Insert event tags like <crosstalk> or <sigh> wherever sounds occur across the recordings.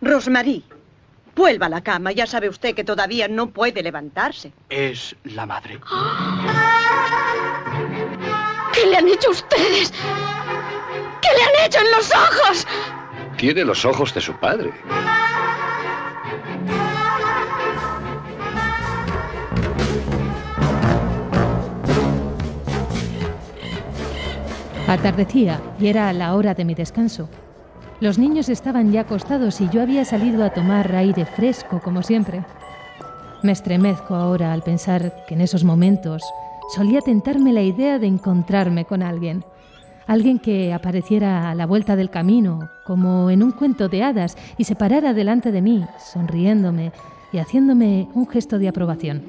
Rosmarie, vuelva a la cama. Ya sabe usted que todavía no puede levantarse. Es la madre. <gasps> ¿Qué le han hecho ustedes? ¿Qué le han hecho en los ojos? Tiene los ojos de su padre. Atardecía y era la hora de mi descanso. Los niños estaban ya acostados y yo había salido a tomar aire fresco, como siempre. Me estremezco ahora al pensar que en esos momentos solía tentarme la idea de encontrarme con alguien. Alguien que apareciera a la vuelta del camino, como en un cuento de hadas, y se parara delante de mí, sonriéndome y haciéndome un gesto de aprobación.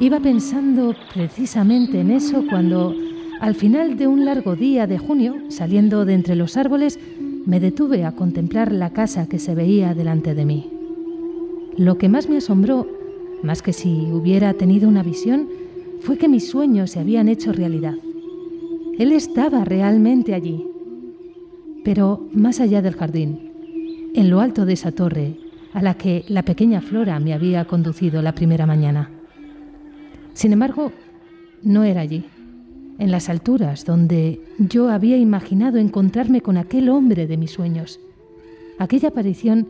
Iba pensando precisamente en eso cuando al final de un largo día de junio, saliendo de entre los árboles, me detuve a contemplar la casa que se veía delante de mí. Lo que más me asombró, más que si hubiera tenido una visión, fue que mis sueños se habían hecho realidad. Él estaba realmente allí, pero más allá del jardín, en lo alto de esa torre a la que la pequeña Flora me había conducido la primera mañana. Sin embargo, no era allí en las alturas donde yo había imaginado encontrarme con aquel hombre de mis sueños. Aquella aparición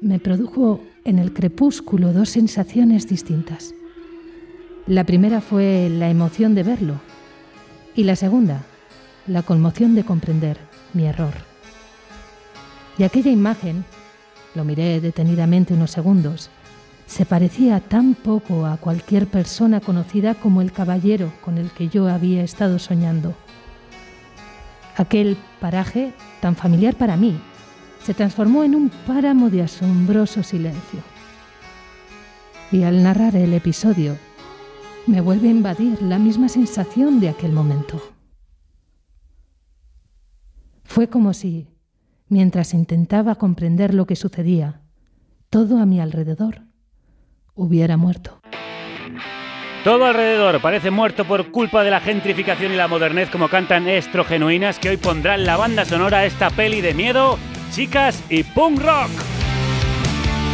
me produjo en el crepúsculo dos sensaciones distintas. La primera fue la emoción de verlo y la segunda, la conmoción de comprender mi error. Y aquella imagen, lo miré detenidamente unos segundos, se parecía tan poco a cualquier persona conocida como el caballero con el que yo había estado soñando. Aquel paraje, tan familiar para mí, se transformó en un páramo de asombroso silencio. Y al narrar el episodio, me vuelve a invadir la misma sensación de aquel momento. Fue como si, mientras intentaba comprender lo que sucedía, todo a mi alrededor hubiera muerto. Todo alrededor parece muerto por culpa de la gentrificación y la modernez como cantan Estrogenuinas que hoy pondrán la banda sonora a esta peli de miedo, chicas y punk rock.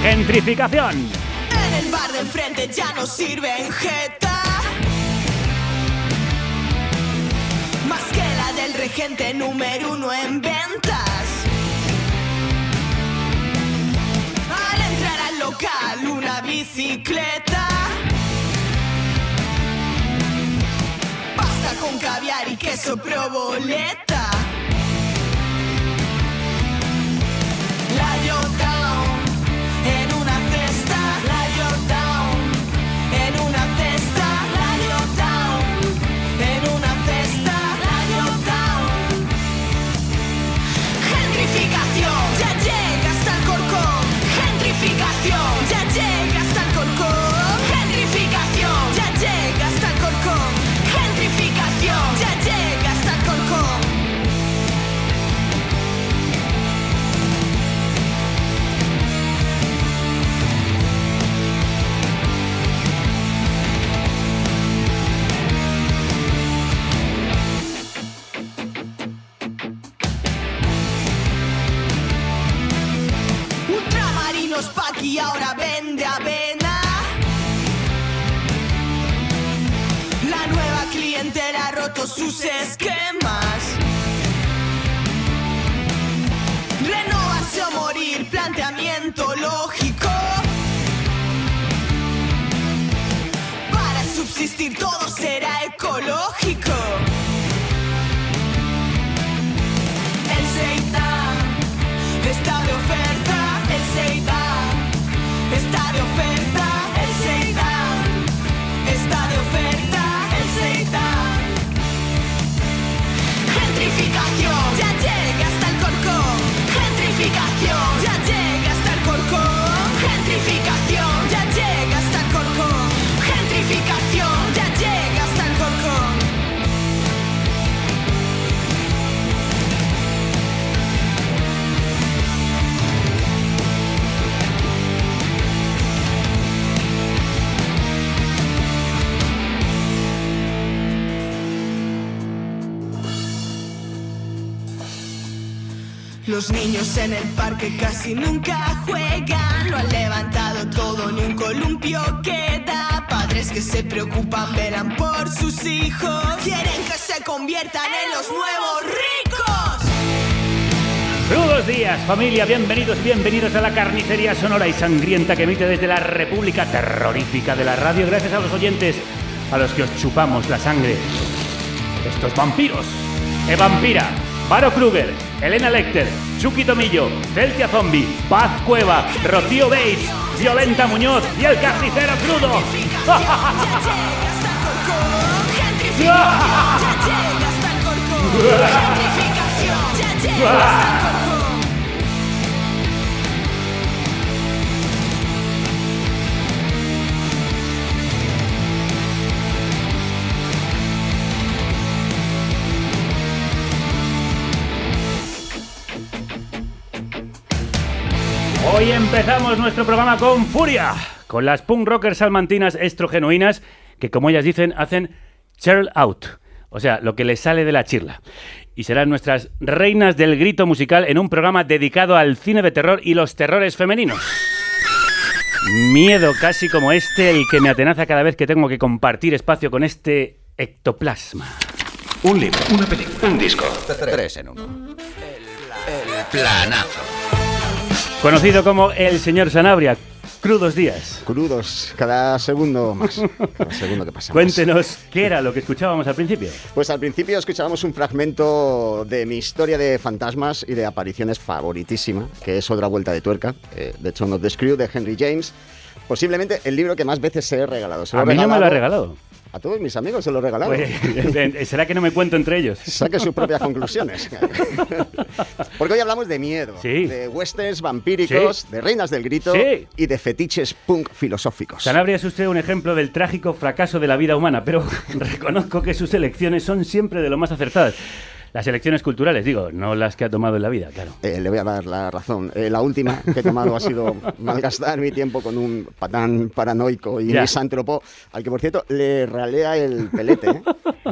Gentrificación. En el bar de enfrente ya no sirven jeta. Más que la del regente número uno en ventas. Al entrar al local bicicleta. Pasta con caviar y queso proboleta. Paqui ahora vende avena. La nueva clientela ha roto sus esquemas. Los niños en el parque casi nunca juegan. Lo han levantado todo, ni un columpio queda. Padres que se preocupan, velan por sus hijos. Quieren que se conviertan en los nuevos ricos. Crudos días, familia, bienvenidos, bienvenidos a la carnicería sonora y sangrienta que emite desde la República Terrorífica de la Radio. Gracias a los oyentes a los que os chupamos la sangre. Estos vampiros. E Vampira, Varo Kruger, Elena Lecter, Chucky Tomillo, Celtia Zombie, Paz Cueva, Rocío Bates, Violenta Muñoz y el carnicero crudo. <laughs> Hoy empezamos nuestro programa con furia, con las punk rockers salmantinas estrogenuinas que, como ellas dicen, hacen churl out, o sea, lo que les sale de la chirla. Y serán nuestras reinas del grito musical en un programa dedicado al cine de terror y los terrores femeninos. Miedo casi como este, el que me atenaza cada vez que tengo que compartir espacio con este ectoplasma. Un libro, una película, un disco. Tres en uno. El planazo. Conocido como el señor Sanabria. Crudos días. Crudos, cada segundo más. <laughs> Cada segundo que pasa. más. Cuéntenos qué era lo que escuchábamos al principio. Pues al principio escuchábamos un fragmento de mi historia de fantasmas y de apariciones favoritísima, que es Otra Vuelta de Tuerca, eh, de Son of the Screw, de Henry James. Posiblemente el libro que más veces se he regalado. Se A mí no me lo ha regalado. A todos mis amigos se lo he regalado. Pues, <laughs> ¿Será que no me cuento entre ellos? <laughs> Saque sus propias <laughs> conclusiones. Porque hoy hablamos de miedo, Sí. de westerns vampíricos, Sí. de reinas del grito Sí. y de fetiches punk filosóficos. Sanabria es usted un ejemplo del trágico fracaso de la vida humana, pero reconozco que sus elecciones son siempre de lo más acertadas. Las elecciones culturales, digo, no las que ha tomado en la vida, claro. Eh, le voy a dar la razón. Eh, la última que he tomado ha sido <laughs> malgastar mi tiempo con un patán paranoico y Ya. misántropo, al que por cierto le ralea el pelete. ¿eh?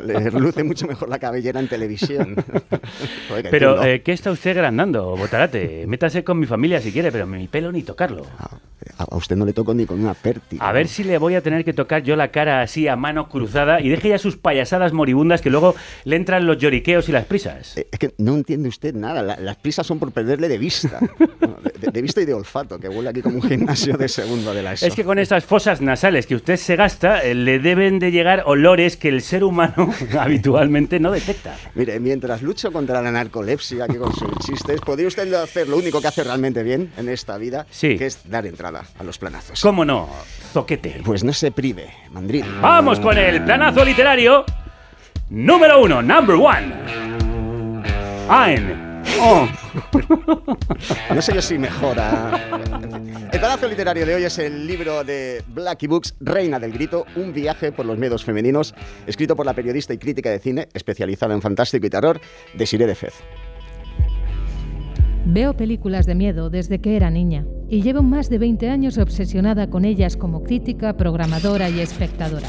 Le luce mucho mejor la cabellera en televisión. <laughs> Pero, eh, ¿qué está usted agrandando, Botarate? Métase con mi familia si quiere, pero mi pelo ni tocarlo. a, a usted no le toco ni con una pértiga. A ver si le voy a tener que tocar yo la cara así a mano cruzada y deje ya sus payasadas moribundas que luego le entran los lloriqueos y las prisas. Eh, Es que no entiende usted nada. La- las prisas son por perderle de vista. <laughs> De, vista y de olfato, que huele aquí como un gimnasio de segundo de la ESO. Es que con esas fosas nasales que usted se gasta, eh, le deben de llegar olores que el ser humano <laughs> habitualmente no detecta. Mire, mientras lucho contra la narcolepsia aquí con sus chistes, podría usted hacer lo único que hace realmente bien en esta vida, Sí. que es dar entrada a los planazos. ¿Cómo no? Zoquete. Pues no se prive, mandril. Vamos con el planazo literario número uno, number one. Ein. Oh. No sé yo si mejora. El planazo literario de hoy es el libro de Blackie Books, Reina del Grito, un viaje por los miedos femeninos, escrito por la periodista y crítica de cine, especializada en fantástico y terror, Desiree de Fez. Veo películas de miedo desde que era niña y llevo más de 20 años obsesionada con ellas como crítica, programadora y espectadora.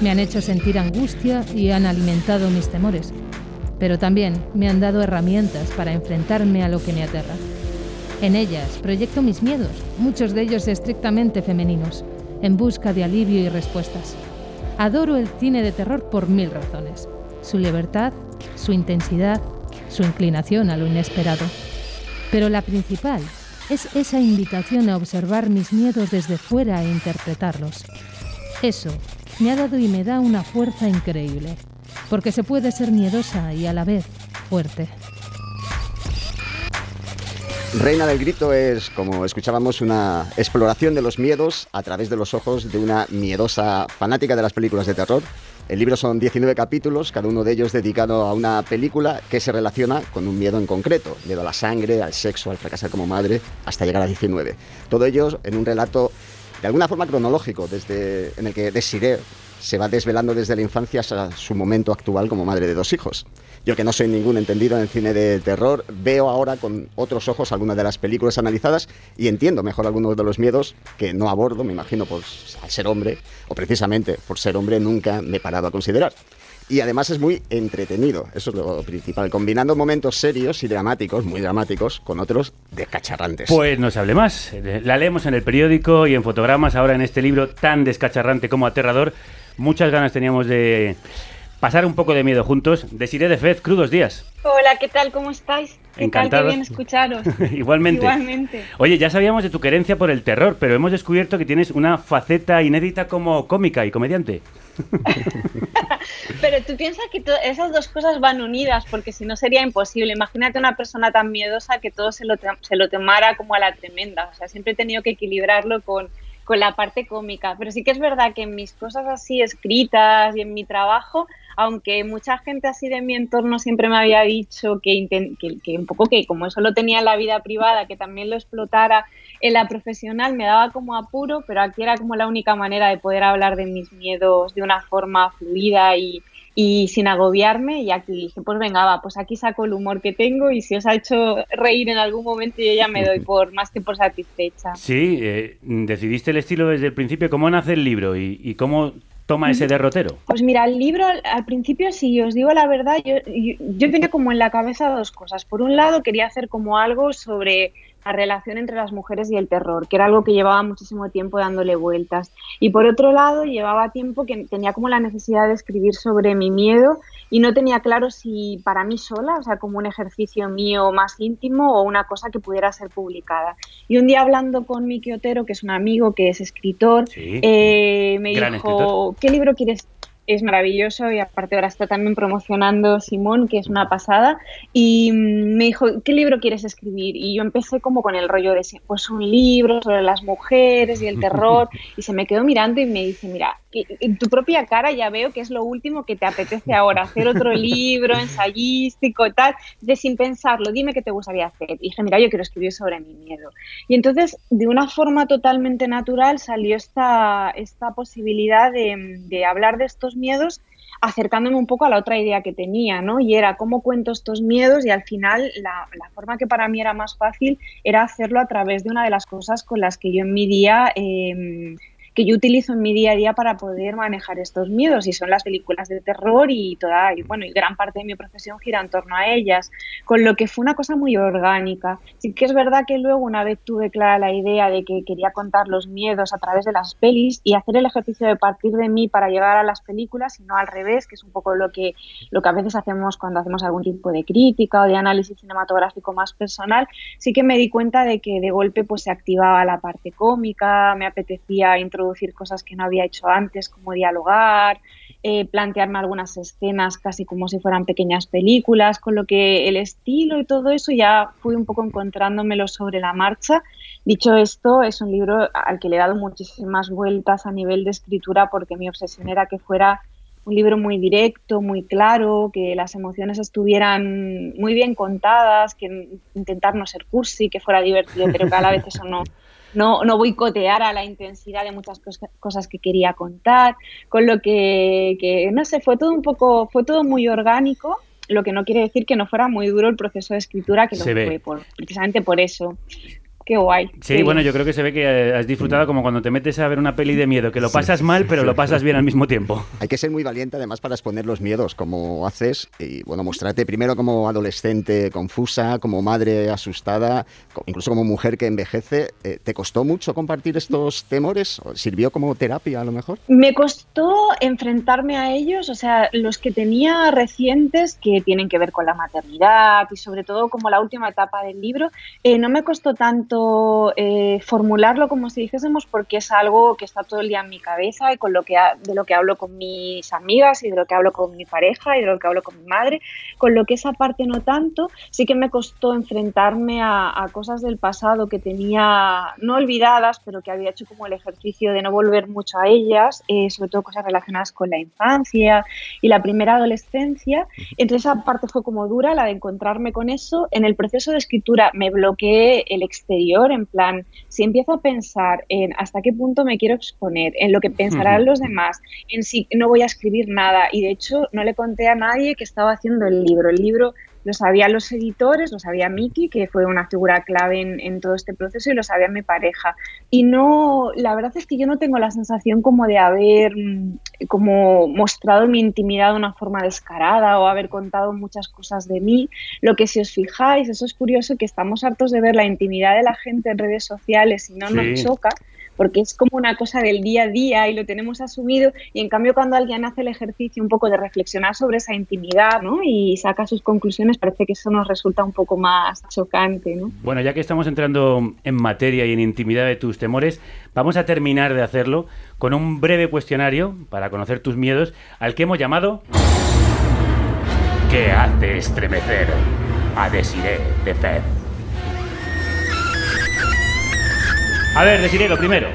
Me han hecho sentir angustia y han alimentado mis temores, pero también me han dado herramientas para enfrentarme a lo que me aterra. En ellas proyecto mis miedos, muchos de ellos estrictamente femeninos, en busca de alivio y respuestas. Adoro el cine de terror por mil razones. Su libertad, su intensidad, su inclinación a lo inesperado. Pero la principal es esa invitación a observar mis miedos desde fuera e interpretarlos. Eso me ha dado y me da una fuerza increíble, porque se puede ser miedosa y a la vez fuerte. Reina del Grito es, como escuchábamos, una exploración de los miedos a través de los ojos de una miedosa fanática de las películas de terror. El libro son 19 capítulos, cada uno de ellos dedicado a una película que se relaciona con un miedo en concreto, miedo a la sangre, al sexo, al fracasar como madre, hasta llegar a 19. Todo ello en un relato de alguna forma cronológico, desde en el que Desiree se va desvelando desde la infancia hasta su momento actual como madre de dos hijos. Yo que no soy ningún entendido en cine de terror, veo ahora con otros ojos algunas de las películas analizadas y entiendo mejor algunos de los miedos que no abordo, me imagino, por, al ser hombre, o precisamente por ser hombre nunca me he parado a considerar. y además es muy entretenido, eso es lo principal, combinando momentos serios y dramáticos, muy dramáticos, con otros descacharrantes. Pues no se hable más. La leemos en el periódico y en fotogramas, ahora en este libro tan descacharrante como aterrador. Muchas ganas teníamos de pasar un poco de miedo juntos. Desiré de Fez, crudos días. Hola, ¿qué tal? ¿Cómo estáis? ¿Qué Encantados. tal? Qué bien escucharos. <laughs> Igualmente. Igualmente. Oye, ya sabíamos de tu querencia por el terror, pero hemos descubierto que tienes una faceta inédita como cómica y comediante. <laughs> Pero tú piensas que esas dos cosas van unidas, porque si no sería imposible. Imagínate una persona tan miedosa que todo se lo, se lo tomara como a la tremenda. O sea, siempre he tenido que equilibrarlo con, con la parte cómica. Pero sí que es verdad que en mis cosas así escritas y en mi trabajo, aunque mucha gente así de mi entorno siempre me había dicho que, que un poco que como eso lo tenía en la vida privada, que también lo explotara en la profesional, me daba como apuro, pero aquí era como la única manera de poder hablar de mis miedos de una forma fluida y, y sin agobiarme. Y aquí dije, pues venga, va, pues aquí saco el humor que tengo y si os ha hecho reír en algún momento, yo ya me doy <laughs> por más que por satisfecha. Sí, eh, decidiste el estilo desde el principio. ¿Cómo nace el libro y, y cómo toma ese derrotero? Pues mira, el libro al, al principio, si os digo la verdad, yo, yo, yo tenía como en la cabeza dos cosas. Por un lado, quería hacer como algo sobre la relación entre las mujeres y el terror, que era algo que llevaba muchísimo tiempo dándole vueltas. Y por otro lado, llevaba tiempo que tenía como la necesidad de escribir sobre mi miedo y no tenía claro si para mí sola, o sea, como un ejercicio mío más íntimo o una cosa que pudiera ser publicada. Y un día hablando con Miki Otero, que es un amigo que es escritor, Sí. eh, me dijo, escritor. ¿qué libro quieres? Es maravilloso y aparte ahora está también promocionando Simón, que es una pasada. Y mm, me dijo, ¿qué libro quieres escribir? Y yo empecé como con el rollo de, pues un libro sobre las mujeres y el terror. <laughs> y se me quedó mirando y me dice, mira, en tu propia cara ya veo que es lo último que te apetece ahora, hacer otro libro ensayístico tal. De sin pensarlo, dime qué te gustaría hacer. Y dije, mira, yo quiero escribir sobre mi miedo. Y entonces, de una forma totalmente natural, salió esta, esta posibilidad de, hablar de estos miedos acercándome un poco a la otra idea que tenía, ¿no? Y era cómo cuento estos miedos y al final la, forma que para mí era más fácil era hacerlo a través de una de las cosas con las que yo en mi día... Eh, que yo utilizo en mi día a día para poder manejar estos miedos y son las películas de terror y toda y bueno y gran parte de mi profesión gira en torno a ellas con lo que fue una cosa muy orgánica. Sí que es verdad que luego una vez tuve clara la idea de que quería contar los miedos a través de las pelis y hacer el ejercicio de partir de mí para llegar a las películas y no al revés que es un poco lo que lo que a veces hacemos cuando hacemos algún tipo de crítica o de análisis cinematográfico más personal. Sí que me di cuenta de que de golpe pues se activaba la parte cómica me apetecía introducir cosas que no había hecho antes, como dialogar, eh, plantearme algunas escenas casi como si fueran pequeñas películas, con lo que el estilo y todo eso ya fui un poco encontrándomelo sobre la marcha. Dicho esto, es un libro al que le he dado muchísimas vueltas a nivel de escritura porque mi obsesión era que fuera un libro muy directo, muy claro, que las emociones estuvieran muy bien contadas, que intentar no ser cursi, que fuera divertido, pero que a la vez eso no, <laughs> no, no boicoteara la intensidad de muchas cos cosas que quería contar, con lo que, que, no sé, fue todo un poco, fue todo muy orgánico, lo que no quiere decir que no fuera muy duro el proceso de escritura, que Se lo ve. fue, por, precisamente por eso. Qué guay. Sí, qué bueno, yo creo que se ve que eh, has disfrutado como cuando te metes a ver una peli de miedo, que lo pasas mal, pero lo pasas bien al mismo tiempo. Hay que ser muy valiente además para exponer los miedos, como haces, y bueno, mostrarte primero como adolescente confusa, como madre asustada, incluso como mujer que envejece. Eh, ¿Te costó mucho compartir estos temores? ¿O ¿Sirvió como terapia a lo mejor? Me costó enfrentarme a ellos, o sea, los que tenía recientes que tienen que ver con la maternidad y sobre todo como la última etapa del libro, eh, no me costó tanto eh, formularlo como si dijésemos porque es algo que está todo el día en mi cabeza y con lo que ha- de lo que hablo con mis amigas y de lo que hablo con mi pareja y de lo que hablo con mi madre, con lo que esa parte no tanto, sí que me costó enfrentarme a, a cosas del pasado que tenía no olvidadas, pero que había hecho como el ejercicio de no volver mucho a ellas, eh, sobre todo cosas relacionadas con la infancia y la primera adolescencia. Entonces esa parte fue como dura, la de encontrarme con eso. En el proceso de escritura me bloqueé el exterior, en plan, si empiezo a pensar en hasta qué punto me quiero exponer, en lo que pensarán los demás, en si no voy a escribir nada. Y de hecho no le conté a nadie que estaba haciendo el libro. El libro Lo sabían los editores, lo sabía Miki, que fue una figura clave en, en todo este proceso, y lo sabía mi pareja. Y no, la verdad es que yo no tengo la sensación como de haber mm, como mostrado mi intimidad de una forma descarada o haber contado muchas cosas de mí. Lo que si os fijáis, eso es curioso que estamos hartos de ver la intimidad de la gente en redes sociales y no Sí. nos choca porque es como una cosa del día a día y lo tenemos asumido y en cambio cuando alguien hace el ejercicio un poco de reflexionar sobre esa intimidad ¿no? y saca sus conclusiones parece que eso nos resulta un poco más chocante. ¿no? Bueno, ya que estamos entrando en materia y en intimidad de tus temores, vamos a terminar de hacerlo con un breve cuestionario para conocer tus miedos, al que hemos llamado ¿Qué hace estremecer a Desiree de Fed? A ver, Desiree, lo primero.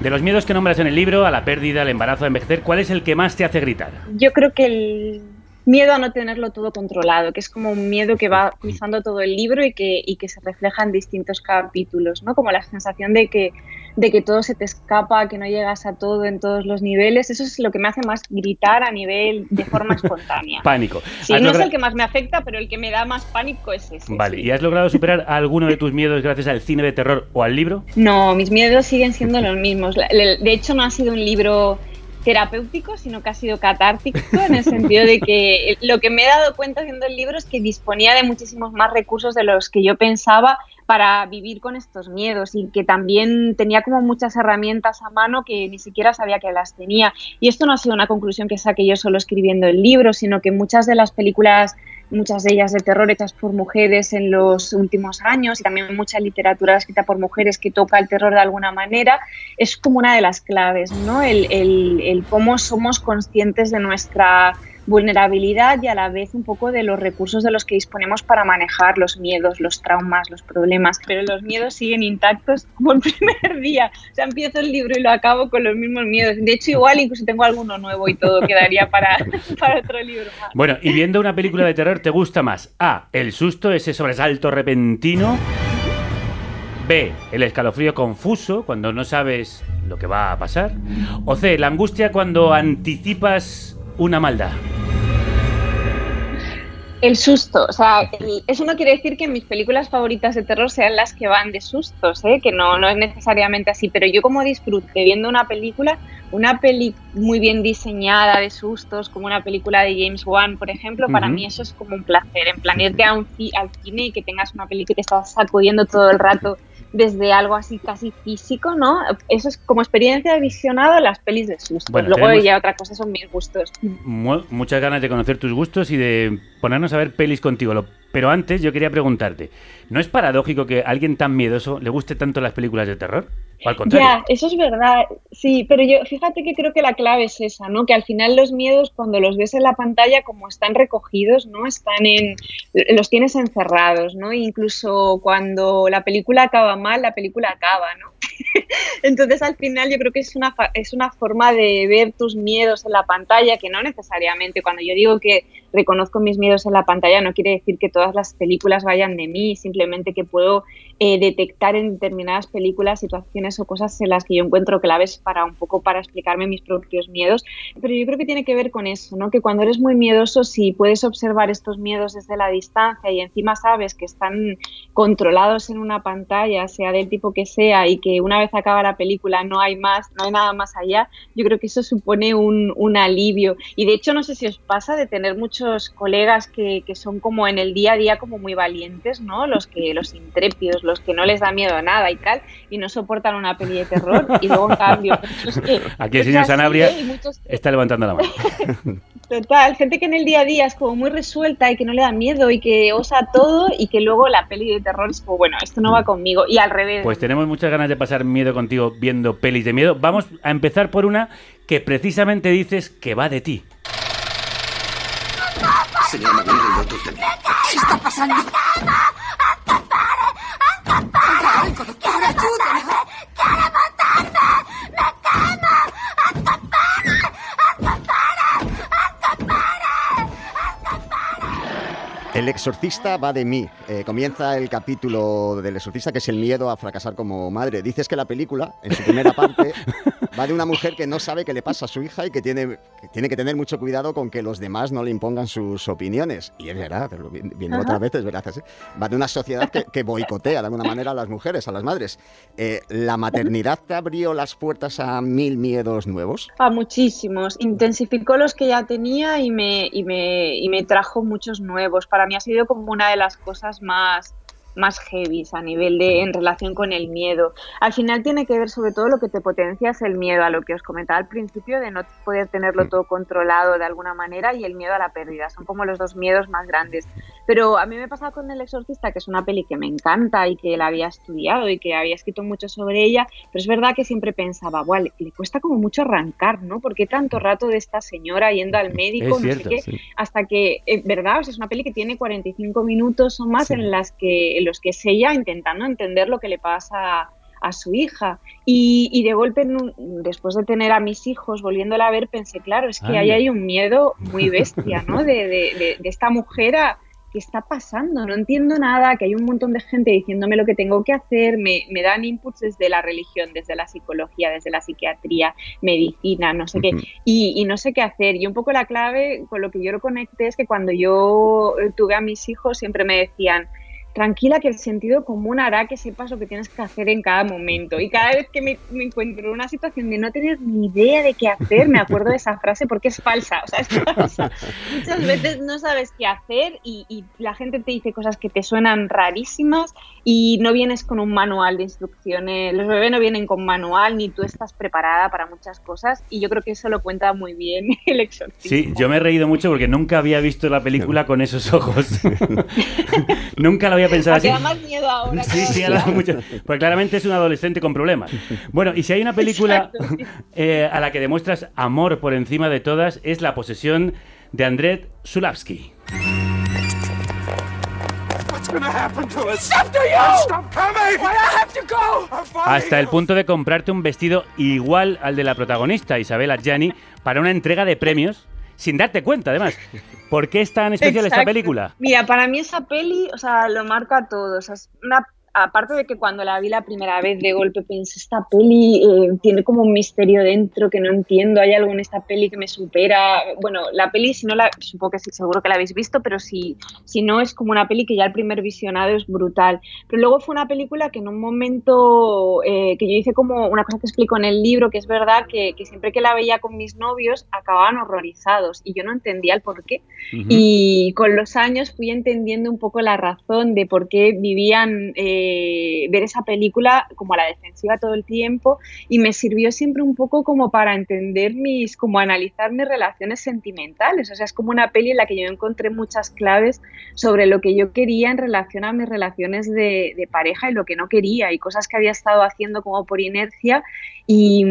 De los miedos que nombras en el libro, a la pérdida, al embarazo, a envejecer, ¿cuál es el que más te hace gritar? Yo creo que el miedo a no tenerlo todo controlado, que es como un miedo que va cruzando todo el libro y que, y que se refleja en distintos capítulos, ¿no? Como la sensación de que, de que todo se te escapa, que no llegas a todo en todos los niveles. Eso es lo que me hace más gritar a nivel de forma <laughs> espontánea. Pánico. Sí, ¿Has no es el que más me afecta, pero el que me da más pánico es ese. Vale, sí. ¿y has logrado superar alguno de tus miedos gracias al cine de terror o al libro? No, mis miedos siguen siendo los mismos. De hecho, no ha sido un libro terapéutico, sino que ha sido catártico, en el sentido de que lo que me he dado cuenta haciendo el libro es que disponía de muchísimos más recursos de los que yo pensaba para vivir con estos miedos y que también tenía como muchas herramientas a mano que ni siquiera sabía que las tenía. Y esto no ha sido una conclusión que saqué yo solo escribiendo el libro, sino que muchas de las películas muchas de ellas de terror hechas por mujeres en los últimos años y también mucha literatura escrita por mujeres que toca el terror de alguna manera, es como una de las claves, ¿no? El, el- el cómo somos conscientes de nuestra vulnerabilidad y a la vez un poco de los recursos de los que disponemos para manejar los miedos, los traumas, los problemas. Pero los miedos siguen intactos <laughs> como el primer día. O sea, empiezo el libro y lo acabo con los mismos miedos. De hecho, igual incluso tengo alguno nuevo y todo quedaría para, <laughs> para otro libro. Bueno, y viendo una película de terror, ¿te gusta más? A. El susto, ese sobresalto repentino. B. El escalofrío confuso, cuando no sabes lo que va a pasar. O C. La angustia cuando anticipas una maldad. El susto, o sea, el- eso no quiere decir que mis películas favoritas de terror sean las que van de sustos, ¿eh? que no, no es necesariamente así, pero yo como disfrute viendo una película, una peli muy bien diseñada de sustos, como una película de James Wan, por ejemplo, para Ujú. mí eso es como un placer, en plan irte a un al cine y que tengas una película que te estás sacudiendo todo el rato desde algo así casi físico, ¿no? Eso es como experiencia de visionado las pelis de sustos. Bueno, Luego ya otra cosa son mis gustos. Mu- muchas ganas de conocer tus gustos y de ponernos a ver pelis contigo. Pero antes yo quería preguntarte, ¿no es paradójico que a alguien tan miedoso le guste tanto las películas de terror? ¿O al contrario? Ya, eso es verdad, sí, pero yo fíjate que creo que la clave es esa, ¿no? Que al final los miedos cuando los ves en la pantalla como están recogidos, ¿no? Están en los tienes encerrados, ¿no? Incluso cuando la película acaba mal, la película acaba, ¿no? <laughs> Entonces al final yo creo que es una es una forma de ver tus miedos en la pantalla que no necesariamente cuando yo digo que reconozco mis miedos en la pantalla no quiere decir que todas las películas vayan de mí, simplemente que puedo eh, detectar en determinadas películas situaciones o cosas en las que yo encuentro claves para un poco para explicarme mis propios miedos. Pero yo creo que tiene que ver con eso, ¿no? Que cuando eres muy miedoso, si puedes observar estos miedos desde la distancia y encima sabes que están controlados en una pantalla, sea del tipo que sea, y que una vez acaba la película no hay más, no hay nada más allá, yo creo que eso supone un, un alivio. Y de hecho, no sé si os pasa de tener muchos colegas que, que son como en el día a día como muy valientes, ¿no? Los que, los intrépidos, los que no les da miedo a nada y tal, y no soportan una peli de terror, y luego en cambio. otros <laughs> que- Aquí el señor Sanabria ¿eh? Muchos- está levantando la mano. <laughs> Total, gente que en el día a día es como muy resuelta y que no le da miedo y que osa todo y que luego la peli de terror es como, bueno, esto no va conmigo. Y al revés. Pues tenemos muchas ganas de pasar miedo contigo viendo pelis de miedo. Vamos a empezar por una que precisamente dices que va de ti. Señor McGonagall, tú también. ¿Qué está pasando? ¡Algo, doctor, ayúdame! ¡Quiere matarme! ¡Me quema! El exorcista va de mí. Eh, comienza el capítulo del exorcista, que es el miedo a fracasar como madre. Dices que la película, en su primera parte, <laughs> va de una mujer que no sabe qué le pasa a su hija y que tiene que, tiene que tener mucho cuidado con que los demás no le impongan sus opiniones. Y es verdad, viendo Ajá. otra vez, es verdad. así. Va de una sociedad que, que boicotea de alguna manera a las mujeres, a las madres. Eh, ¿La maternidad te abrió las puertas a mil miedos nuevos? A muchísimos. Intensificó los que ya tenía y me, y, me, y me trajo muchos nuevos. Para mí ha sido como una de las cosas más más heavies a nivel de en relación con el miedo. Al final tiene que ver sobre todo lo que te potencia es el miedo a lo que os comentaba al principio de no poder tenerlo todo controlado de alguna manera y el miedo a la pérdida. Son como los dos miedos más grandes. Pero a mí me pasa con El Exorcista, que es una peli que me encanta y que la había estudiado y que había escrito mucho sobre ella, pero es verdad que siempre pensaba, "Buah, le, le cuesta como mucho arrancar, ¿no? ¿Por qué tanto rato de esta señora yendo al médico? Es no cierto, sé qué, sí. hasta que, eh, ¿verdad? O sea, es una peli que tiene 45 minutos o más Sí. en las que en los que es ella intentando entender lo que le pasa a, a su hija. Y, y de golpe, después de tener a mis hijos, volviéndola a ver, pensé, claro, es que ahí hay un miedo muy bestia, ¿no? De, de- de- de esta mujer a ¿qué está pasando? No entiendo nada, que hay un montón de gente diciéndome lo que tengo que hacer, me, me dan inputs desde la religión, desde la psicología, desde la psiquiatría, medicina, no sé qué, y, y no sé qué hacer. Y un poco la clave con lo que yo lo conecté es que cuando yo tuve a mis hijos siempre me decían, tranquila que el sentido común hará que sepas lo que tienes que hacer en cada momento. Y cada vez que me, me encuentro en una situación de no tener ni idea de qué hacer, me acuerdo de esa frase porque es falsa. O sea, es falsa. Muchas veces no sabes qué hacer y, y la gente te dice cosas que te suenan rarísimas y no vienes con un manual de instrucciones. Los bebés no vienen con manual ni tú estás preparada para muchas cosas y yo creo que eso lo cuenta muy bien <laughs> el exorcista. Sí, yo me he reído mucho porque nunca había visto la película con esos ojos. <laughs> nunca lo había pensado ¿A <laughs> así. da más miedo ahora? Sí, sí, mucho. Pues claramente es un adolescente con problemas. Bueno, y si hay una película <laughs> eh, a la que demuestras amor por encima de todas, es La posesión de Andrzej Zulawski. Hasta el punto de comprarte un vestido igual al de la protagonista, Isabella Gianni, para una entrega de premios, sin darte cuenta, además. ¿Por qué es tan especial esta película? Mira, para mí esa peli, o sea, lo marca todo. O sea, es una, aparte de que cuando la vi la primera vez de golpe pensé, esta peli eh, tiene como un misterio dentro que no entiendo, hay algo en esta peli que me supera. Bueno, la peli, si no la, supongo que sí, seguro que la habéis visto, pero si, si no, es como una peli que ya el primer visionado es brutal. Pero luego fue una película que en un momento eh, que yo hice como una cosa que explico en el libro, que es verdad que, que siempre que la veía con mis novios acababan horrorizados y yo no entendía el por qué. Y con los años fui entendiendo un poco la razón de por qué vivían eh, ver esa película como a la defensiva todo el tiempo y me sirvió siempre un poco como para entender mis, como analizar mis relaciones sentimentales. O sea, es como una peli en la que yo encontré muchas claves sobre lo que yo quería en relación a mis relaciones de, de pareja y lo que no quería y cosas que había estado haciendo como por inercia y,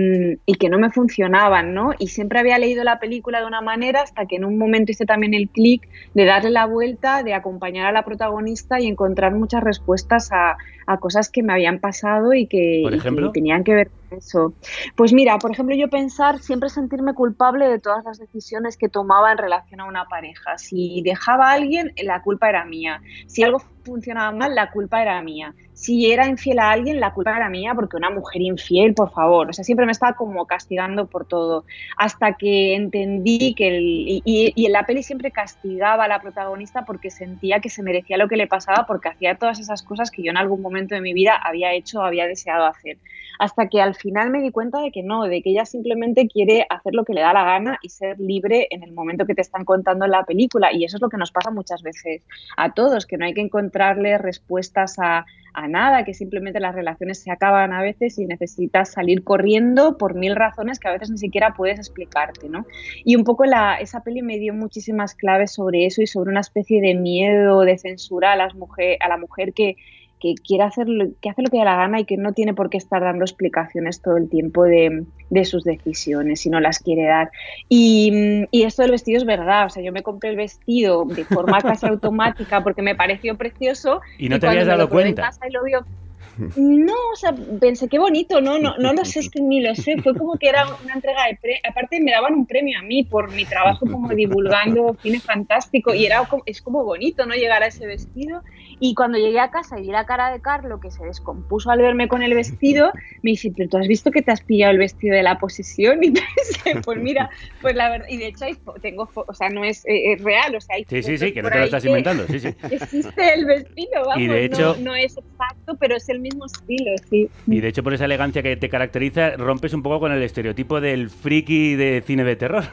y que no me funcionaban, ¿no? Y siempre había leído la película de una manera hasta que en un momento hice también el clic de darle la vuelta, de acompañar a la protagonista y encontrar muchas respuestas a, a cosas que me habían pasado y que, ¿Por y que ejemplo? tenían que ver con eso. Pues mira, por ejemplo, yo pensar siempre sentirme culpable de todas las decisiones que tomaba en relación a una pareja. Si dejaba a alguien, la culpa era mía. Si algo funcionaba mal, la culpa era mía. Si era infiel a alguien, la culpa era mía porque una mujer infiel, por favor. O sea, siempre me estaba como castigando por todo. Hasta que entendí que el, y en la peli siempre castigaba a la protagonista porque sentía que se merecía lo que le pasaba porque hacía todas esas cosas que yo en algún momento de mi vida había hecho o había deseado hacer. Hasta que al final me di cuenta de que no, de que ella simplemente quiere hacer lo que le da la gana y ser libre en el momento que te están contando en la película. Y eso es lo que nos pasa muchas veces a todos, que no hay que encontrarle respuestas a, a nada, que simplemente las relaciones se acaban a veces y necesitas salir corriendo por mil razones que a veces ni siquiera puedes explicarte, ¿no? Y un poco la, esa peli me dio muchísimas claves sobre eso y sobre una especie de miedo, de censura a, las mujer, a la mujer que, que quiere hacer lo, que hace lo que da la gana y que no tiene por qué estar dando explicaciones todo el tiempo de, de sus decisiones si no las quiere dar. Y, y esto del vestido es verdad, o sea, yo me compré el vestido de forma casi <laughs> automática porque me pareció precioso Y no te habías dado cuenta. y lo vio- No, o sea, pensé qué bonito, no, no, no lo sé, es que ni lo sé. Fue como que era una entrega de premio. Aparte, me daban un premio a mí por mi trabajo como divulgando cine fantástico y era como- es como bonito, ¿no? Llegar a ese vestido. Y cuando llegué a casa y vi la cara de Carlo que se descompuso al verme con el vestido, me dice, pero tú has visto que te has pillado el vestido de la posesión y <laughs> pensé, pues mira, pues la verdad, y de hecho tengo, o sea, no es, eh, es real, o sea, hay Sí, sí, sí, que no te lo estás inventando, sí, sí. <laughs> Existe el vestido, vamos, Y de hecho- no, no es exacto, pero es el mismo estilo, sí. Y de hecho, por esa elegancia que te caracteriza, rompes un poco con el estereotipo del friki de cine de terror.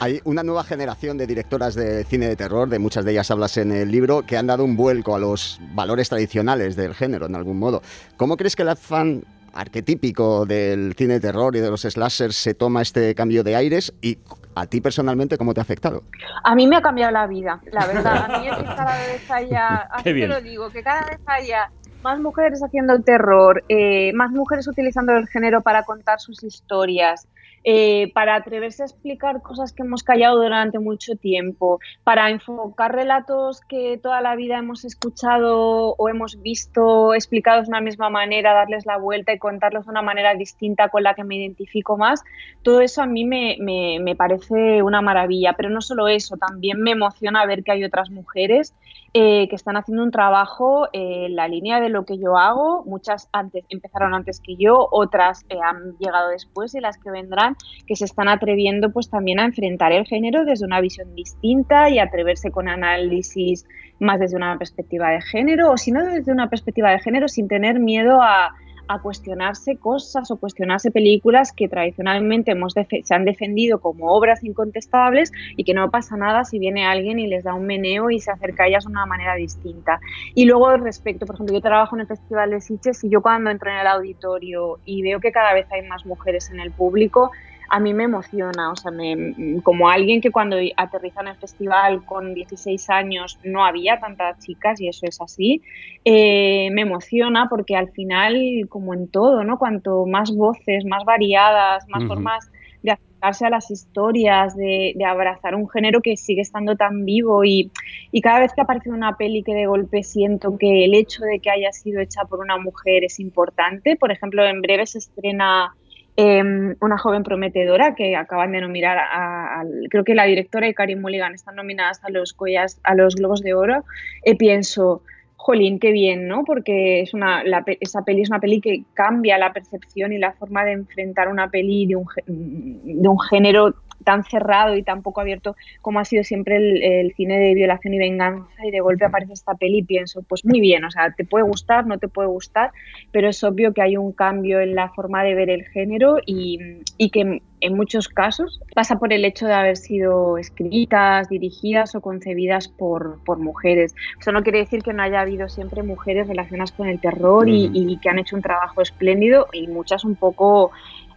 Hay una nueva generación de directoras de cine de terror, de muchas de ellas hablas en el libro, que han dado un vuelco a los valores tradicionales del género, en algún modo. ¿Cómo crees que el fan arquetípico del cine de terror y de los slashers se toma este cambio de aires y a ti personalmente cómo te ha afectado? A mí me ha cambiado la vida, la verdad. A mí es que cada vez haya, <laughs> Qué así te bien. lo digo, que cada vez haya más mujeres haciendo el terror, eh, más mujeres utilizando el género para contar sus historias, eh, para atreverse a explicar cosas que hemos callado durante mucho tiempo, para enfocar relatos que toda la vida hemos escuchado o hemos visto explicados de una misma manera, darles la vuelta y contarlos de una manera distinta con la que me identifico más. Todo eso a mí me, me- me parece una maravilla, pero no solo eso, también me emociona ver que hay otras mujeres eh, que están haciendo un trabajo eh, en la línea de lo que yo hago. Muchas antes empezaron antes que yo, otras eh, han llegado después y las que vendrán que se están atreviendo pues también a enfrentar el género desde una visión distinta y atreverse con análisis más desde una perspectiva de género o si no desde una perspectiva de género sin tener miedo a, a cuestionarse cosas o cuestionarse películas que tradicionalmente hemos se han defendido como obras incontestables y que no pasa nada si viene alguien y les da un meneo y se acerca a ellas de una manera distinta. Y luego respecto, por ejemplo, yo trabajo en el Festival de Sitges y yo cuando entro en el auditorio y veo que cada vez hay más mujeres en el público, a mí me emociona, o sea, me- como alguien que cuando aterriza en el festival con 16 años no había tantas chicas y eso es así, eh, me emociona porque al final, como en todo, ¿no? Cuanto más voces, más variadas, más formas de acercarse a las historias, de, de abrazar un género que sigue estando tan vivo y, y cada vez que aparece una peli que de golpe siento que el hecho de que haya sido hecha por una mujer es importante. Por ejemplo, en breve se estrena eh, una joven prometedora que acaban de nominar a, creo que la directora y Karim Mulligan están nominadas a los Goyas, a los Globos de Oro. Eh, pienso, jolín, qué bien, ¿no? Porque es una, la esa peli es una peli que cambia la percepción y la forma de enfrentar una peli de un, de un género tan cerrado y tan poco abierto como ha sido siempre el, el cine de violación y venganza y de golpe aparece esta peli y pienso, pues muy bien, o sea, te puede gustar, no te puede gustar, pero es obvio que hay un cambio en la forma de ver el género y, y que en muchos casos pasa por el hecho de haber sido escritas, dirigidas o concebidas por, por mujeres. Eso no quiere decir que no haya habido siempre mujeres relacionadas con el terror y que han hecho un trabajo espléndido y muchas un poco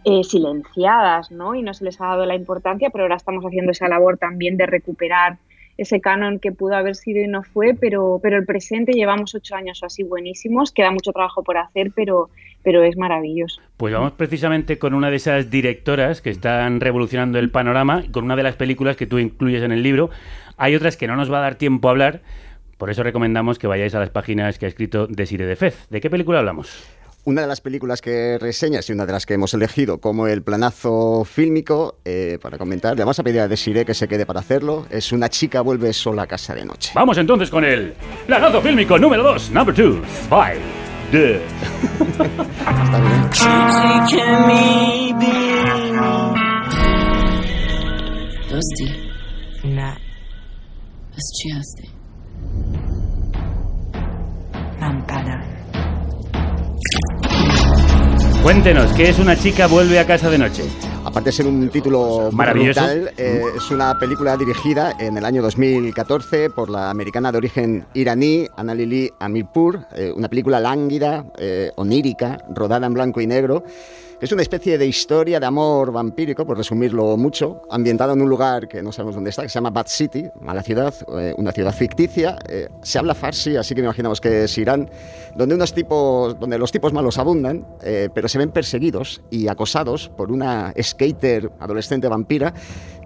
eh, silenciadas, ¿no? Y no se les ha dado la importancia, pero ahora estamos haciendo esa labor también de recuperar ese canon que pudo haber sido y no fue, pero, pero el presente llevamos ocho años así buenísimos, queda mucho trabajo por hacer, pero, pero es maravilloso. Pues vamos precisamente con una de esas directoras que están revolucionando el panorama, con una de las películas que tú incluyes en el libro. Hay otras que no nos va a dar tiempo a hablar, por eso recomendamos que vayáis a las páginas que ha escrito Desire de Fez. ¿De qué película hablamos? Una de las películas que reseñas y una de las que hemos elegido como el planazo fílmico eh, para comentar, le vamos a pedir a Desiree que se quede para hacerlo, es Una chica vuelve sola a casa de noche. Vamos entonces con el planazo fílmico número 2, number 2, Spy. <laughs> Está bien. Lampada. Cuéntenos, ¿qué es una chica vuelve a casa de noche? Aparte de ser un título Maravilloso. brutal, eh, es una película dirigida en el año 2014 por la americana de origen iraní, Annalili Amirpur, eh, una película lánguida, eh, onírica, rodada en blanco y negro. Es una especie de historia de amor vampírico, por resumirlo mucho, ambientada en un lugar que no sabemos dónde está, que se llama Bad City, mala ciudad, eh, una ciudad ficticia. Eh, se habla farsi, así que imaginamos que es Irán, donde los tipos malos abundan, eh, pero se ven perseguidos y acosados por una skater adolescente vampira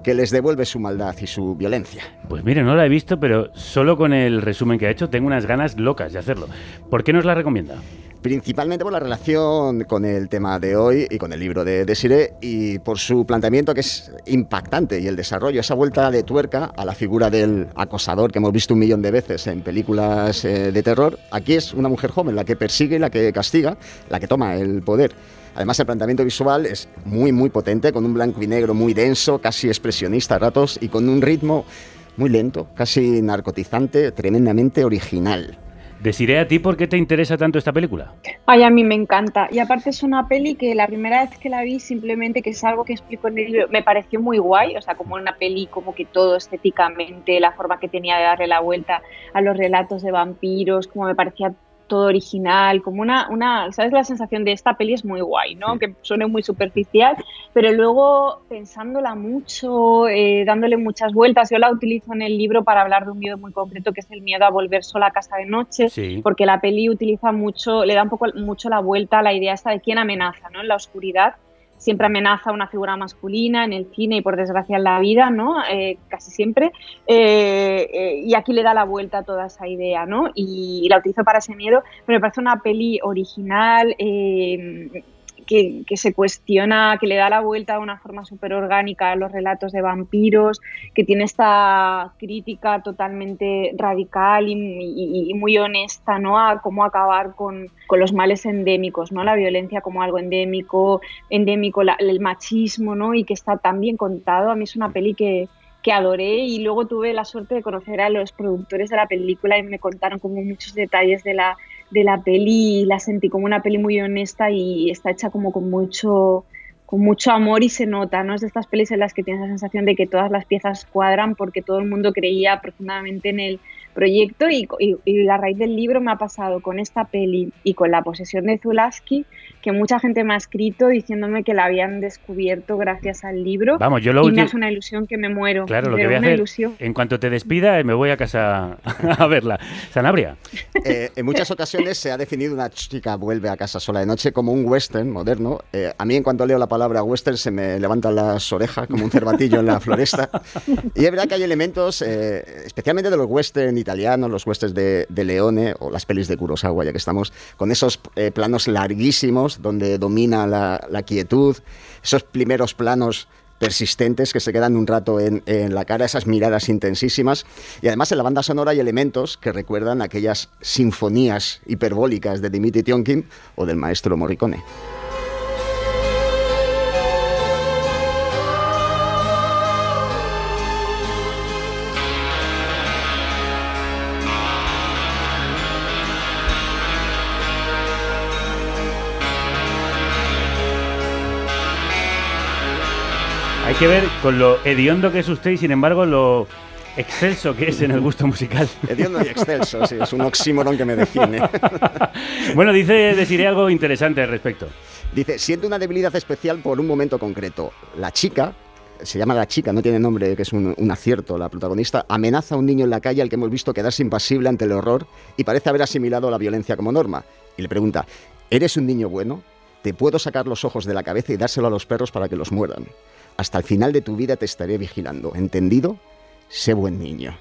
que les devuelve su maldad y su violencia. Pues mire, no la he visto, pero solo con el resumen que ha hecho tengo unas ganas locas de hacerlo. ¿Por qué nos la recomienda? Principalmente por la relación con el tema de hoy y con el libro de Desiree y por su planteamiento que es impactante y el desarrollo, esa vuelta de tuerca a la figura del acosador que hemos visto un millón de veces en películas eh, de terror. Aquí es una mujer joven la que persigue, la que castiga, la que toma el poder. Además, el planteamiento visual es muy, muy potente, con un blanco y negro muy denso, casi expresionista a ratos y con un ritmo muy lento, casi narcotizante, tremendamente original. Deciré a ti por qué te interesa tanto esta película. Ay, a mí me encanta. Y aparte es una peli que la primera vez que la vi, simplemente que es algo que explico en el libro, me pareció muy guay. O sea, como una peli, como que todo estéticamente, la forma que tenía de darle la vuelta a los relatos de vampiros, como me parecía todo original, como una, una, ¿sabes? La sensación de esta peli es muy guay, ¿no? Que suene muy superficial, pero luego pensándola mucho, eh, dándole muchas vueltas, yo la utilizo en el libro para hablar de un miedo muy concreto que es el miedo a volver sola a casa de noche, Sí. porque la peli utiliza mucho, le da un poco mucho la vuelta a la idea esta de quién amenaza, ¿no? En la oscuridad siempre amenaza una figura masculina en el cine y por desgracia en la vida, ¿no? Eh, casi siempre. Eh, eh, y aquí le da la vuelta a toda esa idea, ¿no? Y, la utilizo para ese miedo, pero me parece una peli original. Que, se cuestiona, que le da la vuelta de una forma súper orgánica a los relatos de vampiros, que tiene esta crítica totalmente radical y, muy honesta ¿no? a cómo acabar con, los males endémicos, ¿no? la violencia como algo endémico, endémico el machismo, ¿no? y que está tan bien contado. A mí es una peli que, que adoré y luego tuve la suerte de conocer a los productores de la película y me contaron como muchos detalles de la, de la peli la sentí como una peli muy honesta y está hecha como con mucho con mucho amor y se nota, ¿no? Es de estas pelis en las que tienes la sensación de que todas las piezas cuadran porque todo el mundo creía profundamente en el proyecto y, y, y a raíz del libro me ha pasado con esta peli y con la posesión de Zulaski que mucha gente me ha escrito diciéndome que la habían descubierto gracias al libro Vamos, yo lo y me hace una ilusión que me muero. Claro, lo que voy a una hacer, ilusión. en cuanto te despida, me voy a casa <laughs> a verla. Sanabria. Eh, en muchas ocasiones se ha definido una chica vuelve a casa sola de noche como un western moderno. Eh, a mí en cuanto leo la palabra western se me levantan las orejas como un cervatillo en la floresta. Y es verdad que hay elementos, eh, especialmente de los western italianos, los westerns de, de Leone o las pelis de Kurosawa, ya que estamos con esos eh, planos larguísimos donde domina la, quietud, esos primeros planos persistentes que se quedan un rato en, en la cara, esas miradas intensísimas. Y además en la banda sonora hay elementos que recuerdan aquellas sinfonías hiperbólicas de Dimitri Tionkin o del maestro Morricone. Hay que ver con lo hediondo que es usted y sin embargo lo excelso que es en el gusto musical. Hediondo y excelso, sí, es un oxímoron que me define. <laughs> bueno, dice deciré algo interesante al respecto. Dice, siente una debilidad especial por un momento concreto. La chica, se llama la chica, no tiene nombre, que es un, un acierto, la protagonista, amenaza a un niño en la calle al que hemos visto quedarse impasible ante el horror y parece haber asimilado la violencia como norma. Y le pregunta, ¿eres un niño bueno? Te puedo sacar los ojos de la cabeza y dárselo a los perros para que los muerdan. Hasta el final de tu vida te estaré vigilando. ¿Entendido? Sé buen niño.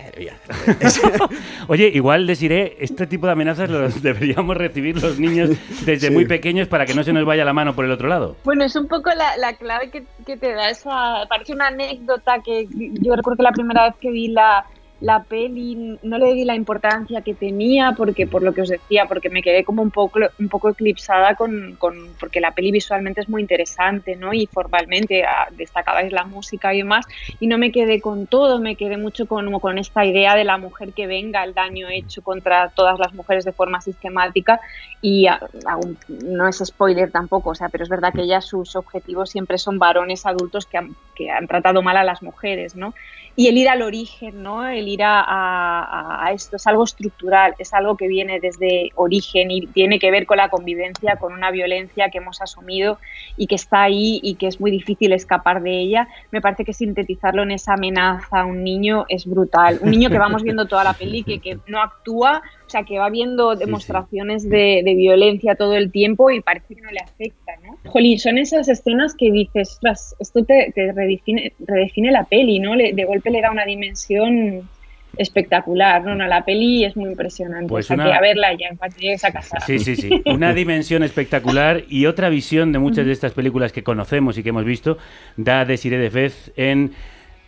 <laughs> Oye, igual deciré, este tipo de amenazas los <laughs> deberíamos recibir los niños desde Sí. muy pequeños para que no se nos vaya la mano por el otro lado. Bueno, es un poco la, la clave que, que te da esa. Parece una anécdota que yo recuerdo que la primera vez que vi la, la peli no le di la importancia que tenía, porque por lo que os decía, porque me quedé como un poco, un poco eclipsada con, con. porque la peli visualmente es muy interesante, ¿no? Y formalmente ah, destacabais la música y demás, y no me quedé con todo, me quedé mucho con, con esta idea de la mujer que venga el daño hecho contra todas las mujeres de forma sistemática y a- aún no es spoiler tampoco, o sea, pero es verdad que ella sus objetivos siempre son varones adultos que han, que han tratado mal a las mujeres, ¿no? Y el ir al origen, ¿no? El ir a, a- a esto es algo estructural, es algo que viene desde origen y tiene que ver con la convivencia, con una violencia que hemos asumido y que está ahí y que es muy difícil escapar de ella. Me parece que sintetizarlo en esa amenaza a un niño es brutal. Un niño que vamos viendo toda la peli, que, que no actúa, o sea, que va viendo demostraciones de, de violencia todo el tiempo y parece que no le afecta, ¿no? Jolín, son esas escenas que dices, "Ostras, esto te, te redefine, redefine la peli, ¿no? Le- de golpe le da una dimensión espectacular, ¿no? no la peli es muy impresionante, Pues una- que a verla ya en cuanto llegues a casa. Sí, sí, sí. Una dimensión espectacular y otra visión de muchas de estas películas que conocemos y que hemos visto da Desiree de Fez en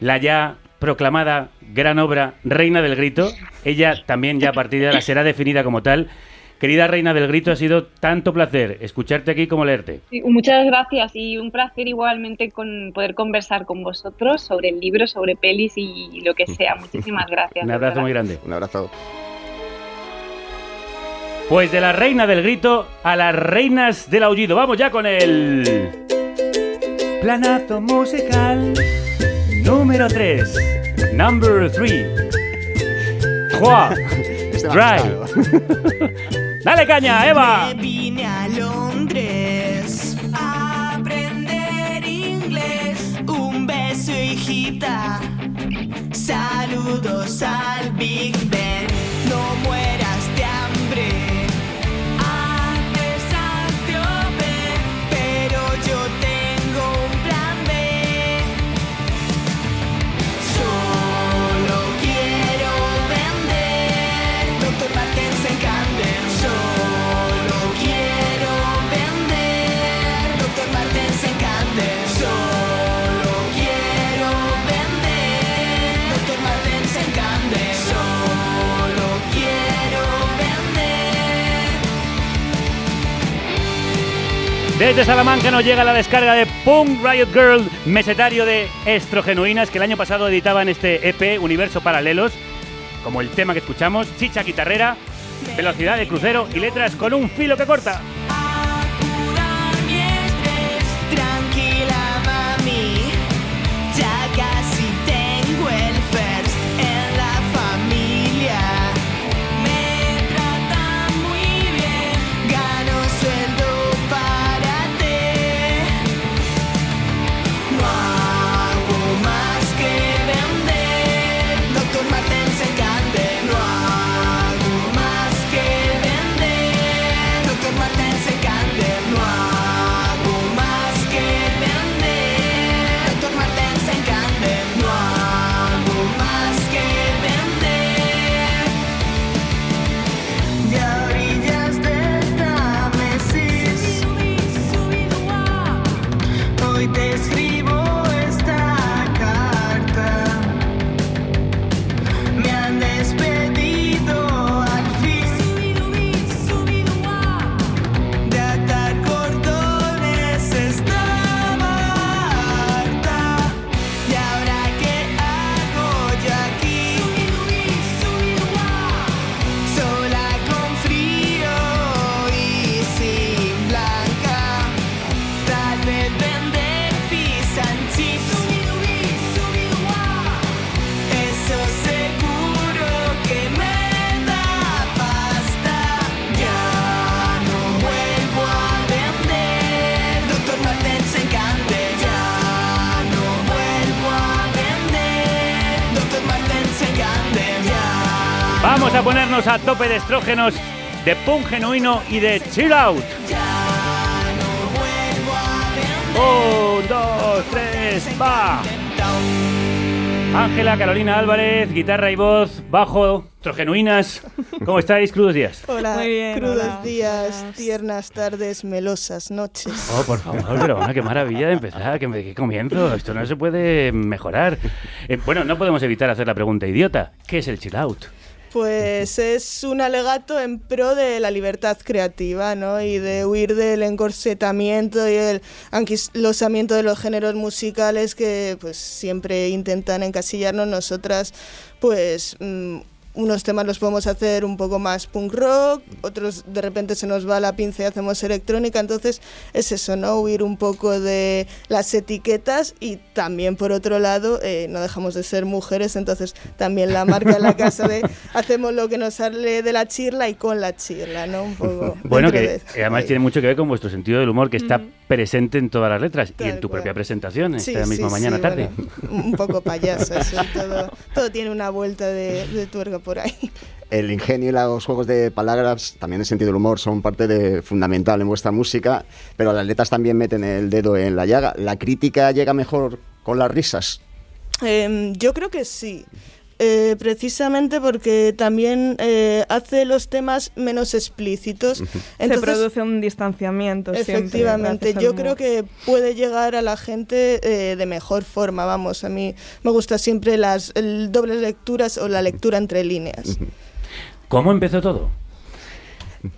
la ya proclamada gran obra Reina del Grito. Ella también ya a partir de ahora será definida como tal. Querida Reina del Grito, ha sido tanto placer escucharte aquí como leerte. Sí, Muchas gracias y un placer igualmente con poder conversar con vosotros sobre el libro, sobre pelis y lo que sea. <laughs> Muchísimas gracias. Un abrazo muy grande. Un abrazo. Pues de la Reina del Grito a las Reinas del Aullido. Vamos ya con el... Planazo musical número 3. Number 3. Este va Dry. claro. Dale caña, Eva. Me vine a Londres a aprender inglés. Un beso, hijita. Saludos al Big Ben. No mueras Desde Salamanca nos llega la descarga de Punk Riot Girl, mesetario de Estrogenuinas, que el año pasado editaban este EP Universo Paralelos, como el tema que escuchamos, chicha guitarrera, velocidad de crucero y letras con un filo que corta. Ponernos a tope de estrógenos, de punk genuino y de chill out. Un, dos, tres, va. Ángela, Carolina Álvarez, guitarra y voz, bajo, trogenuinas. ¿Cómo estáis, crudos días? Hola, Muy bien, crudos hola. días, tiernas tardes, melosas noches. Oh, por favor, pero bueno, qué maravilla de empezar, qué, qué comienzo. Esto no se puede mejorar. Eh, bueno, no podemos evitar hacer la pregunta idiota. ¿Qué es el chill out? Pues es un alegato en pro de la libertad creativa, ¿no? Y de huir del encorsetamiento y el anquilosamiento de los géneros musicales que pues siempre intentan encasillarnos. Nosotras, pues mm, unos temas los podemos hacer un poco más punk rock, otros de repente se nos va la pinza y hacemos electrónica, entonces es eso, ¿no? Huir un poco de las etiquetas y también por otro lado eh, no dejamos de ser mujeres, entonces también la marca en la casa de <laughs> hacemos lo que nos sale de la chirla y con la chirla, ¿no? Un poco Bueno, que de- que además tiene mucho que ver con vuestro sentido del humor, que está presente en todas las letras y en tu propia presentación Sí, esta sí, misma sí, mañana tarde. bueno, un poco payasa, sí, todo, todo tiene una vuelta de, de tuerca por ahí. El ingenio y los juegos de palabras, también el sentido del humor, son parte de, fundamental en vuestra música, pero las letras también meten el dedo en la llaga. ¿La crítica llega mejor con las risas? Em, yo creo que sí. Eh, precisamente porque también eh, hace los temas menos explícitos. Se produce un distanciamiento. Efectivamente, yo creo que puede llegar a la gente eh, de mejor forma, vamos, a mí me gusta siempre las el dobles lecturas o la lectura entre líneas. ¿Cómo empezó todo?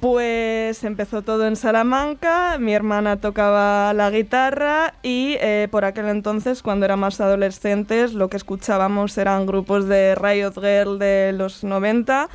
Pues empezó todo en Salamanca, mi hermana tocaba la guitarra y eh, por aquel entonces, cuando éramos adolescentes, lo que escuchábamos eran grupos de Riot Girl de los 90,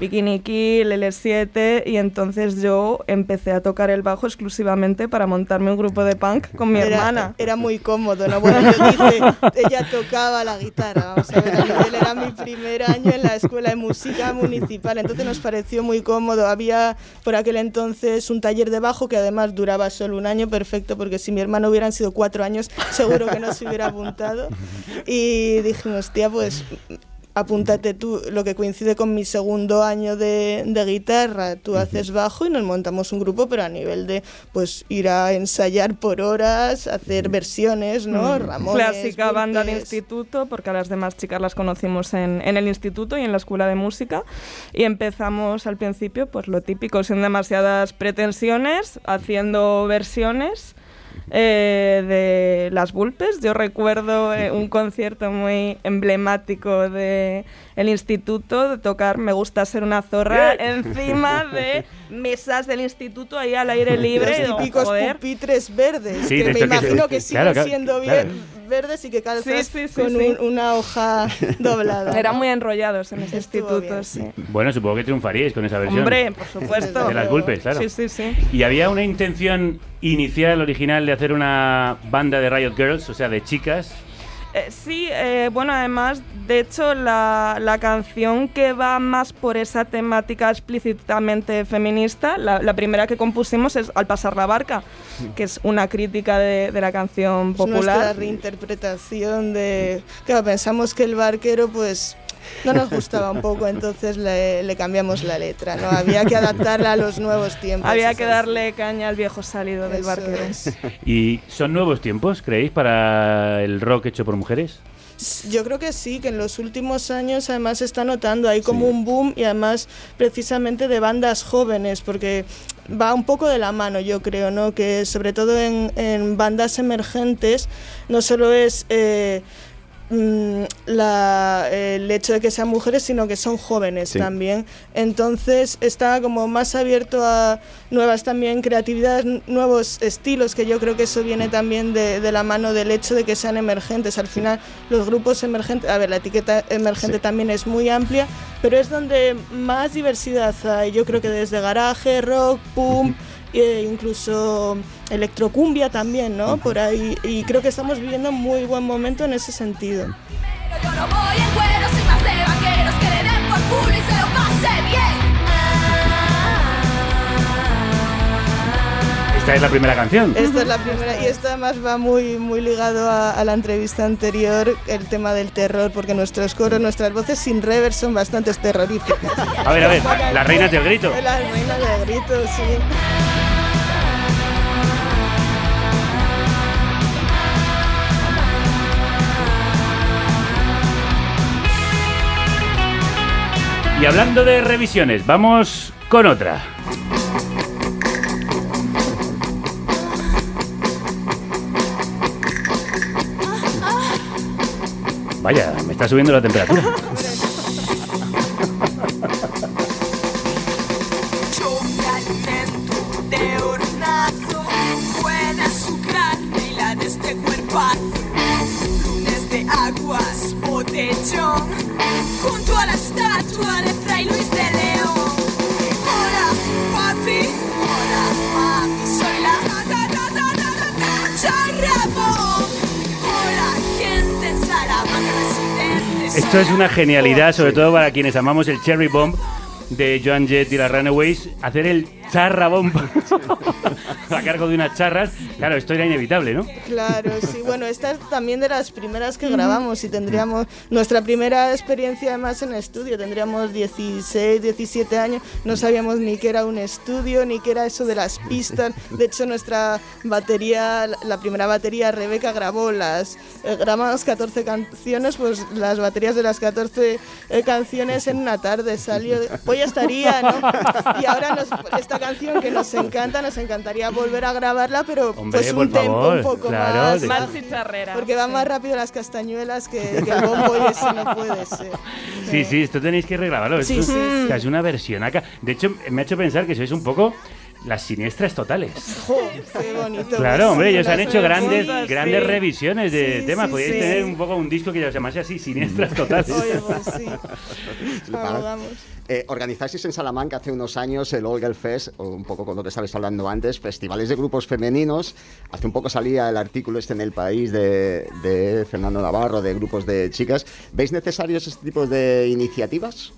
Bikini Kill, L7 y entonces yo empecé a tocar el bajo exclusivamente para montarme un grupo de punk con mi Era- hermana. Era muy cómodo, ¿no? Bueno, yo dice, ella tocaba la guitarra, vamos a ver, <laughs> era mi primer año en la escuela de música municipal, entonces nos pareció muy cómodo. Había por aquel entonces un taller de bajo que además duraba solo un año, perfecto, porque si mi hermano hubieran sido cuatro años, seguro que no se hubiera apuntado. <laughs> Y dijimos, tía, pues apúntate tú, lo que coincide con mi segundo año de, de guitarra, tú haces bajo y nos montamos un grupo, pero a nivel de pues ir a ensayar por horas, hacer versiones, ¿no? Mm. Ramones, Clásica banda de instituto, porque a las demás chicas las conocimos en, en el instituto y en la escuela de música. Y empezamos al principio, pues lo típico, sin demasiadas pretensiones, haciendo versiones. Eh, de las Vulpes. Yo recuerdo eh, un concierto muy emblemático de el instituto de tocar Me gusta ser una zorra encima de <laughs> mesas del instituto ahí al aire libre. y Los típicos "Joder". pupitres verdes, Sí, que me esto que- imagino que siguen claro, siendo claro. bien verdes y que calzas Sí, sí, sí, con sí. un- una hoja <laughs> doblada. Era ¿no? muy enrollados en ese Estuvo instituto, bien. Bueno, supongo que triunfaríais con esa versión. Hombre, por supuesto. De las Vulpes, claro. Sí, sí, sí. ¿Y había una intención inicial, original, de hacer una banda de Riot Girls, o sea, de chicas? Eh, sí, eh, bueno, además, de hecho, la, la canción que va más por esa temática explícitamente feminista, la, la primera que compusimos es Al pasar la barca, que es una crítica de, de la canción Es nuestra popular. reinterpretación de... Claro, pensamos que el barquero, pues, no nos gustaba un poco, entonces le, le cambiamos la letra, ¿no? Había que adaptarla a los nuevos tiempos. Había que darle caña al viejo salido del barquero. es. ¿Y son nuevos tiempos, creéis, para el rock hecho por mujeres? Yo creo que sí, que en los últimos años además se está notando, hay como un boom y además precisamente de bandas jóvenes, porque va un poco de la mano, yo creo, ¿no? Que sobre todo en, en bandas emergentes no solo es eh, la- el hecho de que sean mujeres, sino que son jóvenes Sí. también. Entonces está como más abierto a nuevas también creatividades, nuevos estilos, que yo creo que eso viene también de, de la mano del hecho de que sean emergentes. Al final los grupos emergentes, a ver, la etiqueta emergente Sí. también es muy amplia, pero es donde más diversidad hay. Yo creo que desde garaje, rock, punk, e incluso electrocumbia también, ¿no? Por ahí. Y creo que estamos viviendo un muy buen momento en ese sentido. Yo no voy en cuero, soy más de vaqueros que le den por culo y se lo pase bien. Esta es la primera canción. Esta es la primera y esta además va muy, muy ligado a, a la entrevista anterior, el tema del terror, porque nuestros coros, nuestras voces sin rever son bastante terroríficas. A ver, a ver, las reinas del grito. Las reinas del grito, sí. Y hablando de revisiones, vamos con otra. Vaya, me está subiendo la temperatura. Este aguas, junto a la estatua de Fray Luis de León. Esto es una genialidad, sobre todo para quienes amamos el Cherry Bomb de Joan Jett y las Runaways. Hacer el charra bomba <laughs> a cargo de unas charras, claro, esto era inevitable, ¿no? Claro, sí. Bueno, esta es también de las primeras que grabamos y tendríamos nuestra primera experiencia además en estudio. Tendríamos 16, 17 años. No sabíamos ni qué era un estudio, ni qué era eso de las pistas. De hecho, nuestra batería, la primera batería, Rebeca grabó las, eh, grabamos 14 canciones, pues las baterías de las 14 eh, canciones en una tarde salió. Pues ya estaría, ¿no? Y ahora nos, esta canción que nos encanta, nos encantaría volver a grabarla, pero Hombre, pues un tempo favor, un poco claro, más. de- Más chicharrera. Porque van más rápido las castañuelas que, que el bombo y eso no puede ser. Sí, sí, esto tenéis que regrabarlo. Sí, esto sí, es sí. una versión acá. De hecho, me ha hecho pensar que sois un poco las siniestras totales. Jo, qué bonito. Claro, hombre, ellos han hecho grandes, grandes sí. revisiones de Sí, temas. sí, Podríais sí. tener un poco un disco que se llamase así, Siniestras <laughs> Totales. Oye, pues sí. Vamos, vamos. Eh, organizasteis en Salamanca hace unos años el All Girl Fest, o un poco con lo que estabais hablando antes, festivales de grupos femeninos. Hace un poco salía el artículo este en El País de, de Fernando Navarro, de grupos de chicas. ¿Veis necesarios este tipo de iniciativas?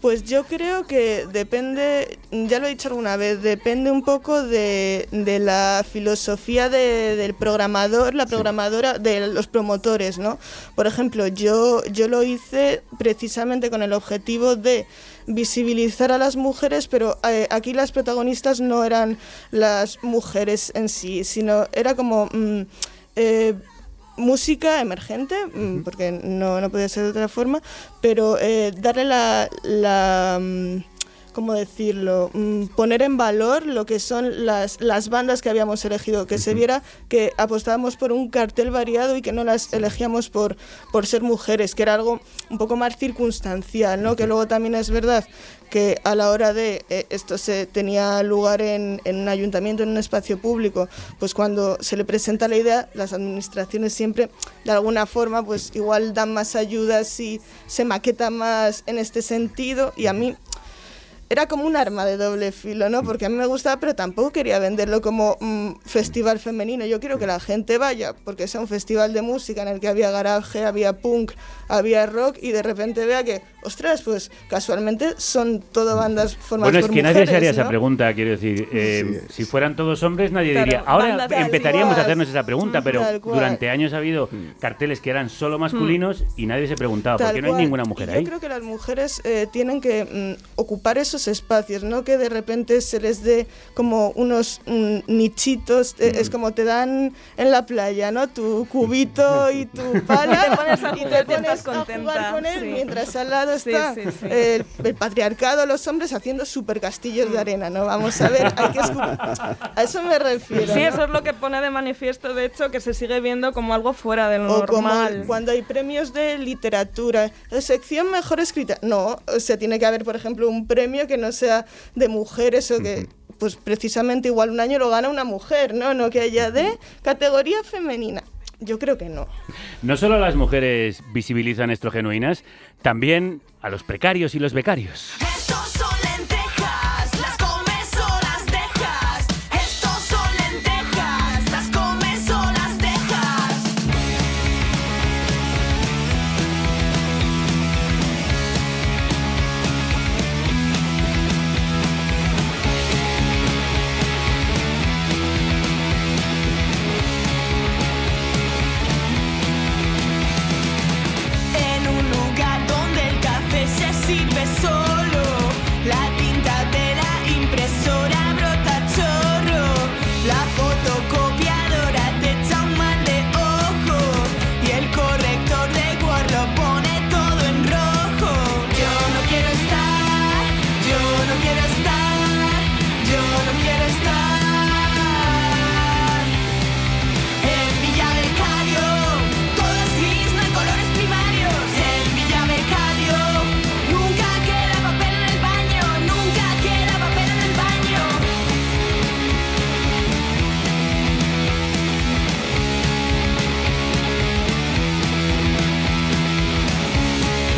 Pues yo creo que depende, ya lo he dicho alguna vez, depende un poco de, de la filosofía de- del programador, la programadora, de los promotores, ¿no? Por ejemplo, yo, yo lo hice precisamente con el objetivo de visibilizar a las mujeres, pero eh, aquí las protagonistas no eran las mujeres en sí, sino era como... mm, eh, música emergente, mm, porque no, no podía ser de otra forma, pero eh, darle la, la mm, ¿cómo decirlo? Mm, poner en valor lo que son las, las bandas que habíamos elegido, que se viera que apostábamos por un cartel variado y que no las elegíamos por, por ser mujeres, que era algo un poco más circunstancial, ¿no? Que luego también es verdad que a la hora de eh, esto se tenía lugar en, un ayuntamiento, en un espacio público, pues cuando se le presenta la idea, las administraciones siempre de alguna forma pues igual dan más ayudas y se maqueta más en este sentido. Y a mí era como un arma de doble filo, ¿no? Porque a mí me gustaba, pero tampoco quería venderlo como mm, festival femenino. Yo quiero que la gente vaya, porque sea un festival de música en el que había garaje, había punk, había rock, y de repente vea que, ostras, pues casualmente son todo bandas formadas Bueno, es por que nadie se haría esa pregunta, quiero decir. eh, si fueran todos hombres, nadie Claro, diría. Ahora empezaríamos a hacernos esa pregunta, pero durante años ha habido carteles que eran solo masculinos y nadie se preguntaba, ¿por Tal qué no hay cual. ninguna mujer Y ahí? Yo creo que las mujeres eh, tienen que mm, ocupar esos espacios, no que de repente se les dé como unos mm, nichitos, eh, es como te dan en la playa, ¿no? Tu cubito y tu <laughs> pala Te pones a y te pones a jugar con él sí. mientras al lado Sí, está sí, sí. El, el patriarcado, los hombres haciendo super castillos de arena, ¿no? Vamos a ver, hay que a eso me refiero. Sí, ¿no? eso es lo que pone de manifiesto, de hecho, que se sigue viendo como algo fuera de lo O como normal. cuando hay premios de literatura, sección mejor escrita. No, o sea, tiene que haber, por ejemplo, un premio que no sea de mujeres o que, pues precisamente igual un año lo gana una mujer, ¿no? No que haya de categoría femenina. Yo creo que no. No solo las mujeres visibilizan esto genuinas, también a los precarios y los becarios.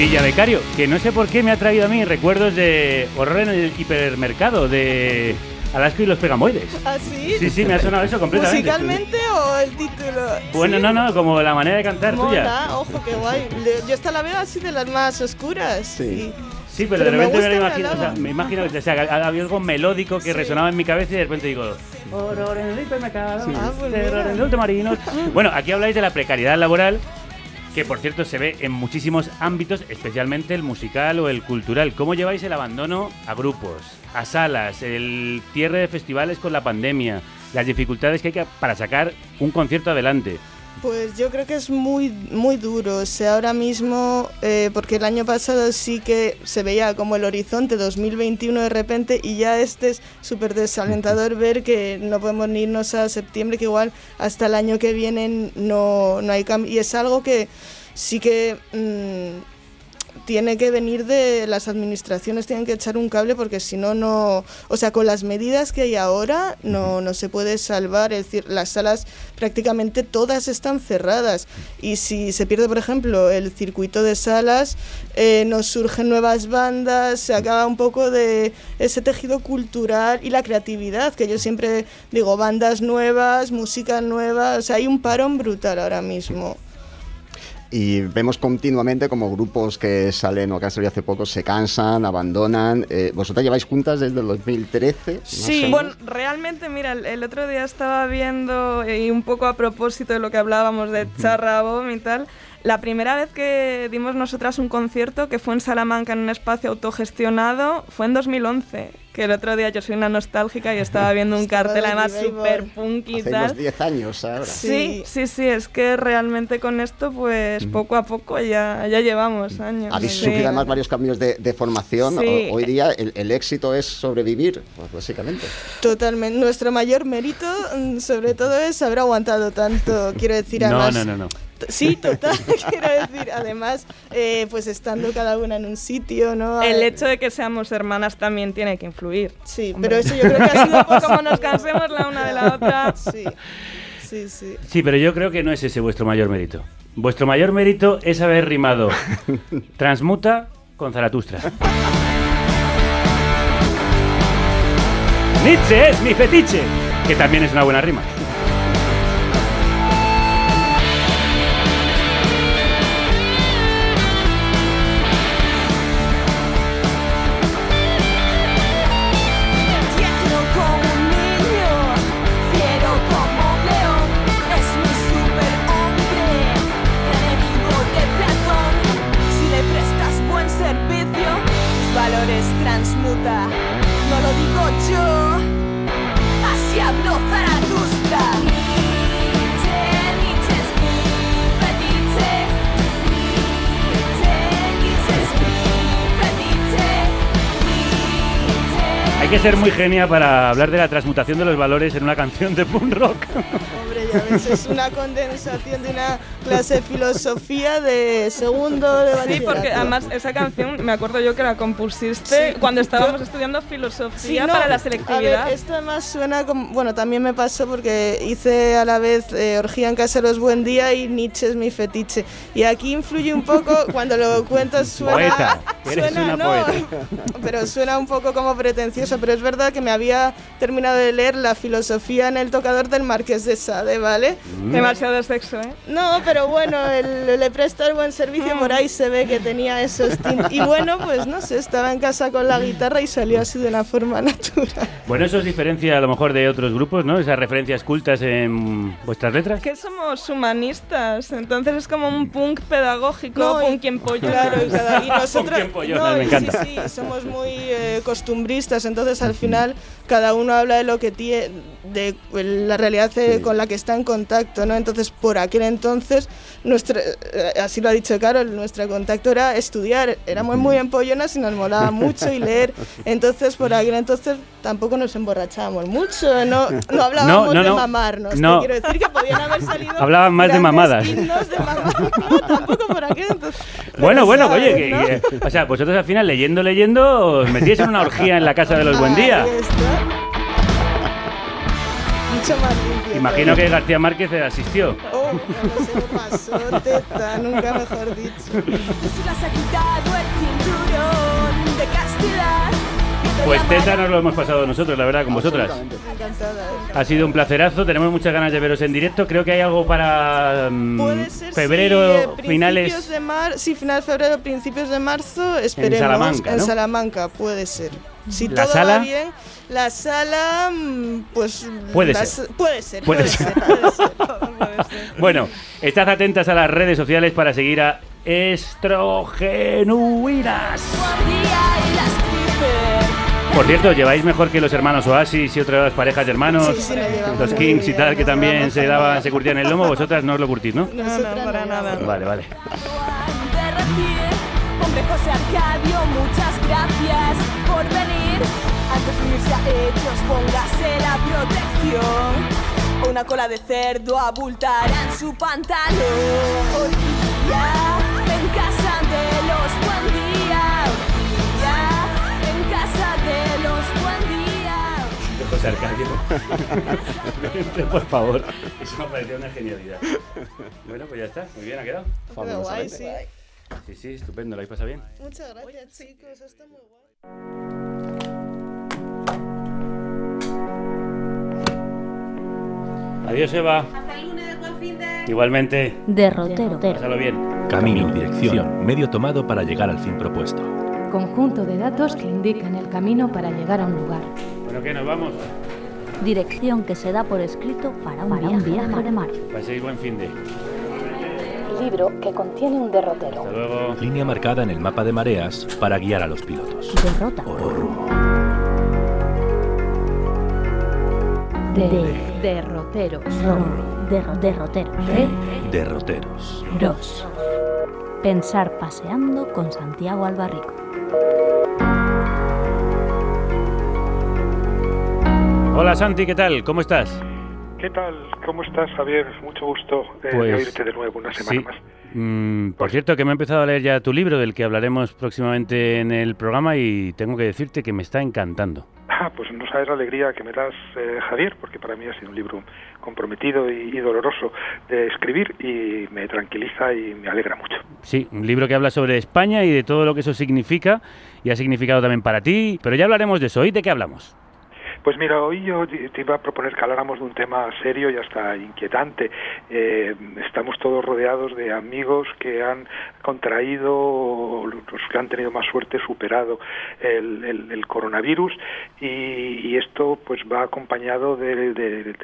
Villa Becario, que no sé por qué me ha traído a mí recuerdos de horror en el hipermercado de Alaska y los Pegamoides. ¿Ah, sí? Sí, sí, me ha sonado eso completamente. ¿Musicalmente o el título? Bueno, Sí. no, no, como la manera de cantar tuya. Mola, ojo, qué guay. Yo esta la veo así de las más oscuras. Sí. Sí, pero, Pero de me repente me, la imagino, o sea, me imagino que o sea, ha- había algo melódico que Sí. resonaba en mi cabeza y de repente digo... "Oro en el hipermercado, Ah, pues terror en el ultramarinos". Bueno, aquí habláis de la precariedad laboral, que por cierto se ve en muchísimos ámbitos, especialmente el musical o el cultural. ¿Cómo lleváis el abandono a grupos, a salas, el cierre de festivales con la pandemia, las dificultades que hay para sacar un concierto adelante? Pues yo creo que es muy, muy duro. O sea, ahora mismo, eh, porque el año pasado sí que se veía como el horizonte 2021 de repente y ya este es súper desalentador ver que no podemos irnos a septiembre, que igual hasta el año que viene no, no hay cambio. Y es algo que sí que... mm, tiene que venir de las administraciones, tienen que echar un cable porque si no, no. O sea, con las medidas que hay ahora no, no se puede salvar. Es decir, las salas prácticamente todas están cerradas. Y si se pierde, por ejemplo, el circuito de salas, eh, nos surgen nuevas bandas, se acaba un poco de ese tejido cultural y la creatividad, que yo siempre digo, bandas nuevas, música nueva. O sea, hay un parón brutal ahora mismo. Y vemos continuamente como grupos que salen o que han salido hace poco se cansan, abandonan. Eh, ¿Vosotras lleváis juntas desde el 2013? más o Sí, bueno, realmente, mira, el, el otro día estaba viendo, eh, y un poco a propósito de lo que hablábamos de Charrabom y tal, la primera vez que dimos nosotras un concierto, que fue en Salamanca en un espacio autogestionado, fue en 2011. Que el otro día yo soy una nostálgica y estaba <laughs> viendo un cartel de además súper punk y Hace tal. unos 10 años ahora. Sí, sí, sí, es que realmente con esto, pues poco a poco ya, ya llevamos años. Habéis Sí. sufrido además varios cambios de, de formación. Sí. O- hoy día el, el éxito es sobrevivir, pues, básicamente. Totalmente. Nuestro mayor mérito, mm, sobre todo, es haber aguantado tanto. <laughs> Quiero decir, No, además. no, no, no. T- Sí, total. <laughs> quiero decir, además, eh, pues estando cada una en un sitio, ¿no? El hecho de que seamos hermanas también tiene que influir. Sí, Hombre. pero eso yo creo que ha sido Pues como nos cansemos la una de la otra. Sí, sí, sí. Sí, pero yo creo que no es ese vuestro mayor mérito. Vuestro mayor mérito es haber rimado <laughs> Transmuta con Zaratustra. <laughs> Nietzsche es mi fetiche, que también es una buena rima. Hay que ser muy genia para hablar de la transmutación de los valores en una canción de punk rock. <laughs> Hombre, ya ves, es una condensación de una clase de filosofía de segundo de Sí, porque además esa canción me acuerdo yo que la compusiste Sí. cuando estábamos Yo- estudiando Sí, filosofía no, para la A selectividad. ver, esto además suena como. Bueno, también me pasó porque hice a la vez eh, Orgía en Caseros Buen Día y Nietzsche es mi fetiche. Y aquí influye un poco, cuando lo cuentas <laughs> suena. Poeta, eres suena, una no, poeta. <laughs> Pero suena un poco como pretencioso. Pero es verdad que me había terminado de leer la filosofía en el tocador del Marqués de Sade, ¿vale? Demasiado sexo, ¿eh? No, pero bueno, el- le presta el buen servicio, por ahí se ve que tenía esos tintes. Y bueno, pues no sé, estaba en casa con la guitarra y salió así de una forma natural. Bueno, eso os diferencia a lo mejor de otros grupos, ¿no? Esas referencias cultas en vuestras letras. Que somos humanistas, entonces es como un punk pedagógico, No, y- punk en pollo. Claro, y, cada- <laughs> y nosotros pollonas, no, me y encanta. Sí, sí, somos muy eh, costumbristas, entonces al final cada uno habla de lo que tiene, de la realidad eh, con la que está en contacto, ¿no? Entonces, por aquel entonces, nuestra, eh, así lo ha dicho Carol, nuestro contacto era estudiar, éramos muy empollonas y nos molaba <laughs> mucho y leer, entonces por aquel entonces tampoco nos emborrachábamos mucho, no, no hablábamos No, no, de no. mamarnos, te No. quiero decir que podían haber salido Hablaban más de mamadas. de mamar, no, tampoco por aquel entonces. Bueno, bueno, sabes, oye, que, que- o sea, vosotros al final leyendo, leyendo, os metíais en una orgía en la casa de los Buen Día. Mucho más limpio. Imagino que García Márquez asistió. Oh, no se me pasó, teta, nunca mejor dicho. Pues Teta nos lo hemos pasado nosotros, la verdad, con vosotras. Ha sido un placerazo, tenemos muchas ganas de veros en directo. Creo que hay algo para mm, Puede ser, febrero, sí, eh, finales. de mar sí, final de febrero, principios de marzo, esperemos. Salamanca, En ¿no? Salamanca, puede ser. Si ¿La todo sala? va bien, la sala, mm, pues... Puede la ser. Puede ser, Puede puede, ser. ser, puede ser. <laughs> Bueno, estad atentas a las redes sociales para seguir a Estrogenuinas. Por cierto, ¿lleváis mejor que los hermanos Oasis y otras parejas de hermanos? Sí, sí, los Kings y tal, que también se daban, se curtían el lomo, vosotras no os lo curtís, ¿no? Para no, nada. Vale, vale. Hombre José Arcadio, muchas gracias por venir. Antes de unirse a ellos, póngase la protección. Una cola de cerdo abultará en su pantalón. Día, en casa de los buen día. Día, en casa de los buen día. José Arcadio. <laughs> Por favor, eso me pareció una genialidad. Bueno, pues ya está, muy bien, ha quedado. Guay, sí. Sí, sí, estupendo, ¿lo habéis pasado bien? Muchas gracias, chicos. Está muy guay. Adiós, Eva. Igualmente. Derrotero. Pásalo bien. Camino y dirección, medio tomado para llegar al fin propuesto. Conjunto de datos que indican el camino para llegar a un lugar. Bueno, ¿qué? ¿Nos vamos? Dirección que se da por escrito para un viaje, de mar. Paséis buen fin de. Libro que contiene un derrotero. Hasta luego. Línea marcada en el mapa de mareas para guiar a los pilotos. Derrota. O rumbo. De derroteros. Ro- derro- derrotero. De Derroteros. Ros. Pensar paseando con Santiago Albarrico. Hola Santi, ¿qué tal? ¿Cómo estás? ¿Qué tal? ¿Cómo estás, Javier? Mucho gusto eh, de Pues, oírte de nuevo una semana sí. más. Mm, por cierto, que me he empezado a leer ya tu libro, del que hablaremos próximamente en el programa, y tengo que decirte que me está encantando. Ah, pues no sabes la alegría que me das, eh, Javier, porque para mí ha sido un libro comprometido y, y doloroso de escribir y me tranquiliza y me alegra mucho. Sí, un libro que habla sobre España y de todo lo que eso significa, y ha significado también para ti, pero ya hablaremos de eso. ¿Y de qué hablamos? Pues mira, hoy yo te iba a proponer que habláramos de un tema serio y hasta inquietante. Eh, estamos todos rodeados de amigos que han contraído, los que han tenido más suerte, superado el, coronavirus y, esto pues va acompañado de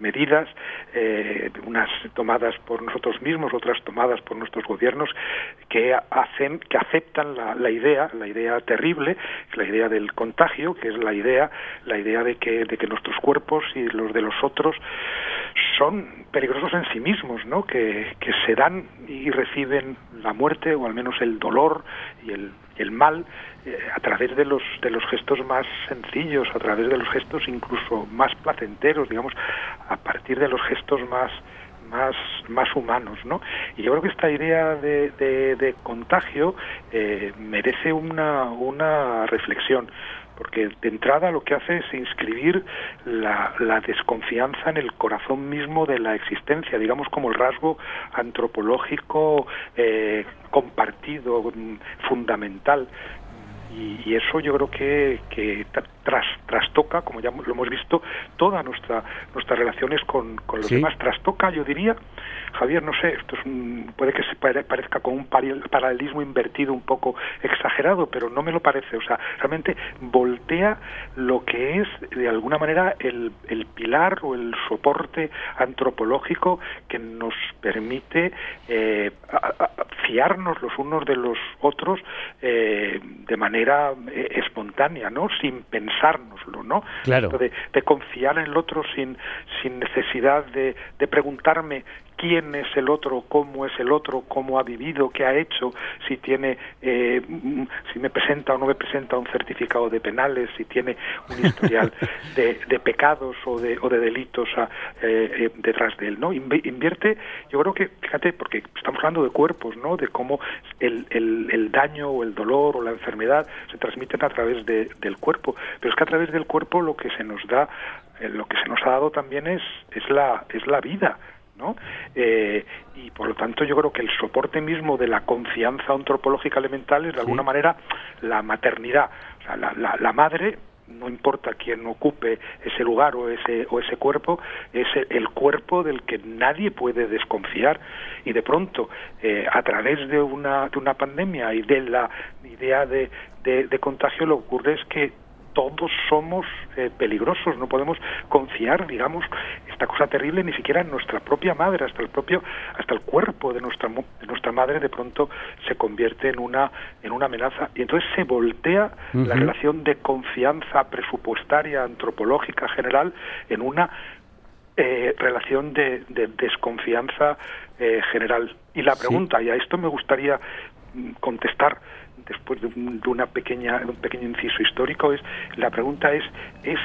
medidas, eh, unas tomadas por nosotros mismos, otras tomadas por nuestros gobiernos, que hacen, que aceptan la, la idea, la idea terrible, la idea del contagio, que es la idea, la idea de que, de que nuestros cuerpos y los de los otros son peligrosos en sí mismos, ¿no? Que, que se dan y reciben la muerte o al menos el dolor y el, el mal eh, a través de los de los gestos más sencillos, a través de los gestos incluso más placenteros, digamos, a partir de los gestos más más, más humanos, ¿no? Y yo creo que esta idea de, de- de contagio eh, merece una, una reflexión, porque de entrada lo que hace es inscribir la, la desconfianza en el corazón mismo de la existencia, digamos como el rasgo antropológico eh, compartido, mm, fundamental. Y, y eso yo creo que, que tra- tras, trastoca, como ya lo hemos visto, todas nuestra, nuestras relaciones con, con los Sí. demás. Trastoca, yo diría, Javier, no sé, esto es un- puede que se pare- parezca con un paralelismo invertido un poco exagerado, pero no me lo parece. O sea, realmente voltea lo que es, de alguna manera, el, el pilar o el soporte antropológico que nos permite eh, a- fiarnos los unos de los otros eh, de manera eh, espontánea, ¿no? Sin pensárnoslo, ¿no? Claro. De, de confiar en el otro sin, sin necesidad de, de preguntarme quién es el otro, cómo es el otro, cómo ha vivido, qué ha hecho, si tiene, eh, mm, si me presenta o no me presenta un certificado de penales, si tiene un historial <laughs> de, de pecados o de, o de delitos ah, eh, eh, detrás de él, ¿no? Invi- Invierte, yo creo que, fíjate, porque estamos hablando de cuerpos, ¿no? De cómo el, el, el daño o el dolor o la enfermedad se transmiten a través de- del cuerpo, pero es que a través del cuerpo lo que se nos da, eh, lo que se nos ha dado también es, es la, es la vida, ¿no? Eh, y por lo tanto yo creo que el soporte mismo de la confianza antropológica elemental es de alguna manera la maternidad. O sea, la, la, la madre no importa quién ocupe ese lugar o ese o ese cuerpo es el cuerpo del que nadie puede desconfiar y de pronto eh, a través de una de una pandemia y de la idea de, de, de contagio lo que ocurre es que todos somos eh, peligrosos, no podemos confiar, digamos, esta cosa terrible ni siquiera en nuestra propia madre, hasta el propio, hasta el cuerpo de nuestra de nuestra madre de pronto se convierte en una en una amenaza y entonces se voltea la relación de confianza presupuestaria, antropológica general en una eh, relación de, de desconfianza eh, general. Y la Sí. pregunta, y a esto me gustaría contestar después de, un, de una pequeña, de un pequeño inciso histórico, es la pregunta es, ¿es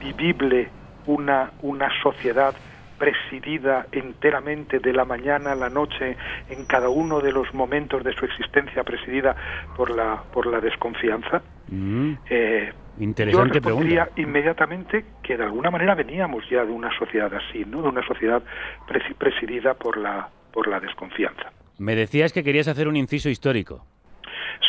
vivible una, una sociedad presidida enteramente de la mañana a la noche en cada uno de los momentos de su existencia presidida por la, por la desconfianza? Mm, Eh, Interesante yo pregunta. inmediatamente que de alguna manera veníamos ya de una sociedad así, ¿no? De una sociedad presi- presidida por la por la desconfianza. Me decías que querías hacer un inciso histórico.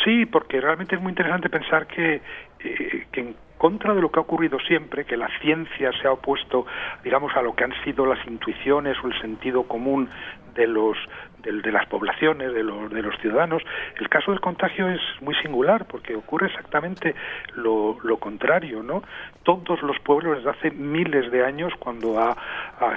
Sí, porque realmente es muy interesante pensar que, eh, que en contra de lo que ha ocurrido siempre, que la ciencia se ha opuesto, digamos, a lo que han sido las intuiciones o el sentido común de los de, de las poblaciones, de los, de los ciudadanos, el caso del contagio es muy singular porque ocurre exactamente lo, contrario, ¿no? Todos los pueblos desde hace miles de años, cuando ha,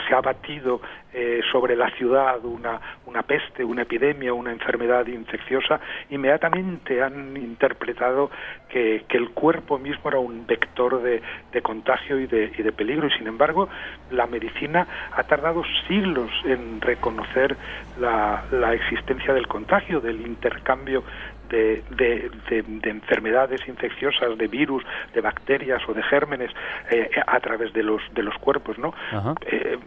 se ha batido eh, sobre la ciudad una, una peste, una epidemia, una enfermedad infecciosa, inmediatamente han interpretado que, que el cuerpo mismo era un vector de, de contagio y de, y de peligro. Y sin embargo, la medicina ha tardado siglos en reconocer la, la existencia del contagio, del intercambio de, de- de- de enfermedades infecciosas, de virus, de bacterias o de gérmenes eh, a través de los, de los cuerpos, ¿no? Eh,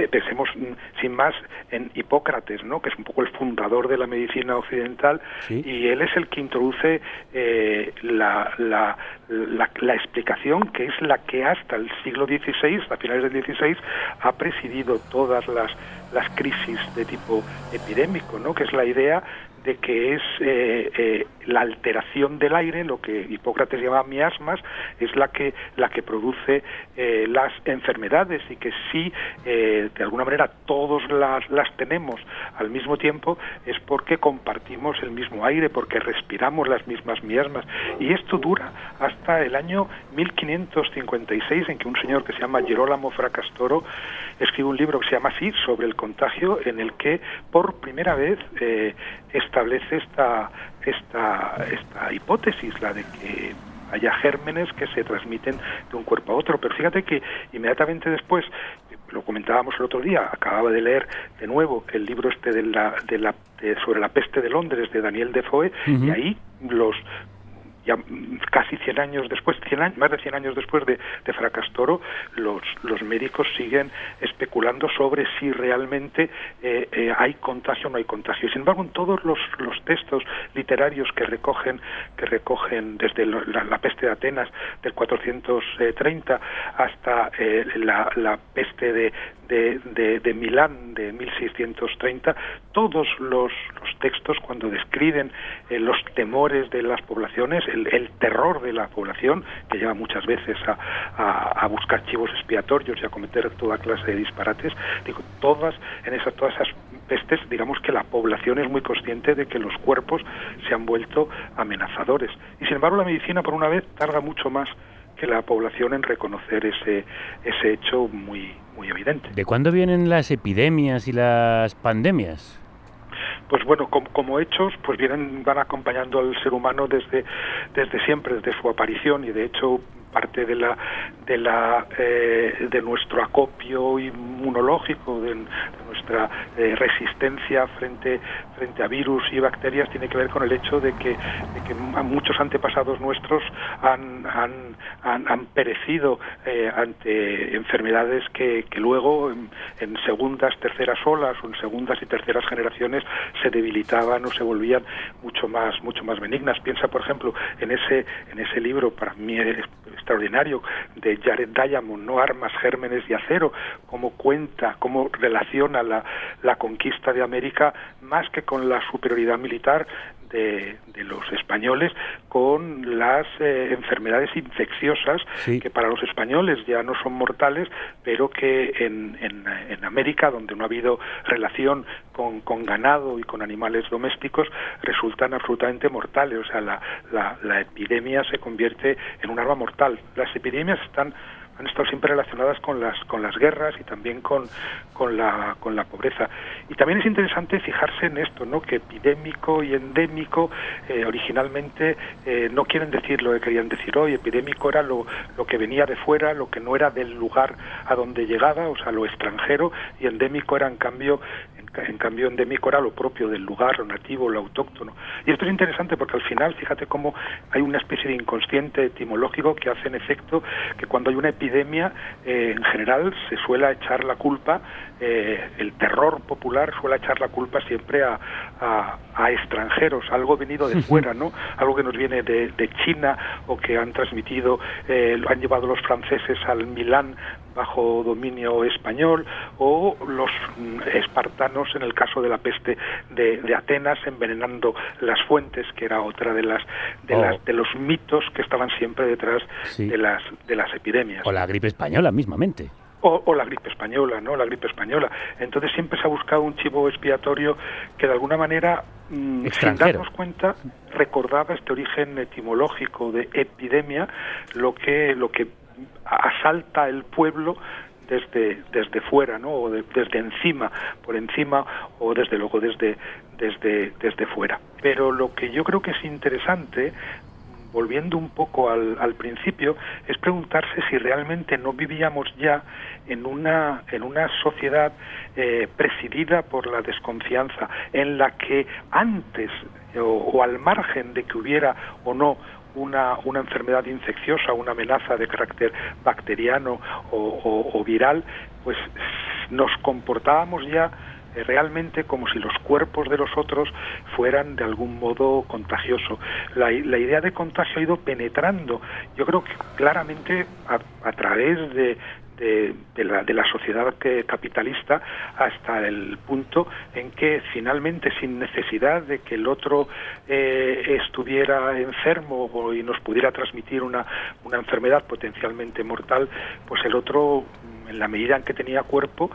eh, pensemos mm, sin más en Hipócrates, ¿no? que es un poco el fundador de la medicina occidental, y él es el que introduce eh, la, la, la, la explicación que es la que hasta el siglo XVI, a finales del XVI, ha presidido todas las, las crisis de tipo epidémico, ¿no? que es la idea de que es eh, eh, la alteración del aire, lo que Hipócrates llamaba miasmas, es la que la que produce eh, las enfermedades y que si de alguna manera todos las, las tenemos al mismo tiempo es porque compartimos el mismo aire, porque respiramos las mismas miasmas. Y esto dura hasta el año 1556 en que un señor que se llama Girolamo Fracastoro escribe un libro que se llama así sobre el contagio en el que por primera vez establece esta, esta, esta hipótesis, la de que haya gérmenes que se transmiten de un cuerpo a otro. Pero fíjate que inmediatamente después, lo comentábamos el otro día, acababa de leer de nuevo el libro este de la, de la, de- sobre la peste de Londres de Daniel Defoe, Ujú. y ahí los ya casi 100 años después, 100 años, más de 100 años después de, de Fracastoro, los, los médicos siguen especulando sobre si realmente eh, eh, hay contagio o no hay contagio. Sin embargo, en todos los, los textos literarios que recogen, que recogen desde la, peste de Atenas del 430 hasta eh, la, la peste de, de, de- de Milán de 1630, todos los, los textos cuando describen eh, los temores de las poblaciones, el, el terror de la población, que lleva muchas veces a, a- a buscar chivos expiatorios y a cometer toda clase de disparates, digo, todas, en esas, todas esas pestes, digamos que la población es muy consciente de que los cuerpos se han vuelto amenazadores. Y sin embargo la medicina, por una vez, tarda mucho más que la población en reconocer ese, ese hecho muy, muy evidente. ¿De cuándo vienen las epidemias y las pandemias? Pues bueno, com- como, hechos, pues vienen, van acompañando al ser humano desde, desde siempre, desde su aparición, y de hecho parte de la de la eh, de nuestro acopio inmunológico de, nuestra eh, resistencia frente frente a virus y bacterias tiene que ver con el hecho de que, de que muchos antepasados nuestros han, han, han, han perecido eh, ante enfermedades que, que luego en, en segundas, terceras olas o en segundas y terceras generaciones se debilitaban o se volvían mucho más mucho más benignas. Piensa, por ejemplo, en ese en ese libro para mí es extraordinario de Jared Diamond, ¿no? Armas, gérmenes y acero, cómo cuenta, cómo relaciona la, la conquista de América más que con la superioridad militar de, de los españoles con las eh, enfermedades infecciosas que para los españoles ya no son mortales, pero que en, en, en América, donde no ha habido relación con, con, ganado y con animales domésticos, resultan absolutamente mortales. O sea, la, la, la epidemia se convierte en un arma mortal. Las epidemias están han estado siempre relacionadas con las con las guerras y también con, con la con la pobreza. Y también es interesante fijarse en esto no que epidémico y endémico eh, originalmente eh, no quieren decir lo que querían decir hoy. Epidémico era lo, lo que venía de fuera lo que no era del lugar a donde llegaba o sea lo extranjero y endémico era en cambio en cambio endémico lo propio del lugar, lo nativo, lo autóctono. Y esto es interesante porque al final, fíjate cómo hay una especie de inconsciente etimológico que hace en efecto que cuando hay una epidemia, eh, en general se suele echar la culpa, eh, el terror popular suele echar la culpa siempre a, a, a extranjeros, algo venido de fuera, ¿no? Algo que nos viene de, de China o que han transmitido, eh, lo han llevado los franceses al Milán bajo dominio español o los mm, espartanos en el caso de la peste de, de, Atenas envenenando las fuentes que era otra de las de, Oh. las, de los mitos que estaban siempre detrás Sí. de las de las epidemias O la gripe española mismamente. O, o la gripe española, ¿no? La gripe española. Entonces siempre se ha buscado un chivo expiatorio que de alguna manera, mm, sin darnos cuenta, recordaba este origen etimológico de epidemia, lo que lo que asalta el pueblo desde desde fuera, ¿no? O de- desde encima, por encima o desde luego desde desde desde fuera. Pero lo que yo creo que es interesante volviendo un poco al, al principio, es preguntarse si realmente no vivíamos ya en una, en una sociedad eh, presidida por la desconfianza, en la que antes o, al margen de que hubiera o no una, una enfermedad infecciosa, una amenaza de carácter bacteriano o, viral, pues nos comportábamos ya realmente como si los cuerpos de los otros fueran de algún modo contagioso. La, la idea de contagio ha ido penetrando, yo creo que claramente a, través de, de, de la, de la sociedad capitalista hasta el punto en que finalmente sin necesidad de que el otro eh, estuviera enfermo y nos pudiera transmitir una, una enfermedad potencialmente mortal, pues el otro en la medida en que tenía cuerpo,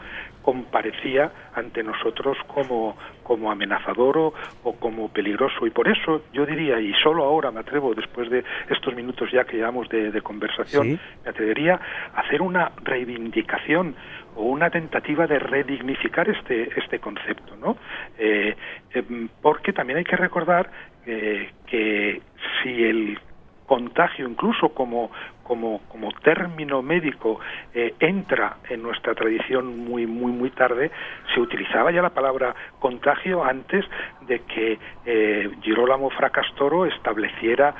comparecía ante nosotros como, como amenazador o, o como peligroso. Y por eso yo diría, y solo ahora me atrevo, después de estos minutos ya que llevamos de, de conversación, Sí. me atrevería a hacer una reivindicación o una tentativa de redignificar este, este concepto, ¿no? Eh, em, porque también hay que recordar eh, que si el contagio incluso como como como término médico eh, entra en nuestra tradición muy muy muy tarde se utilizaba ya la palabra contagio antes de que eh, Girolamo Fracastoro estableciera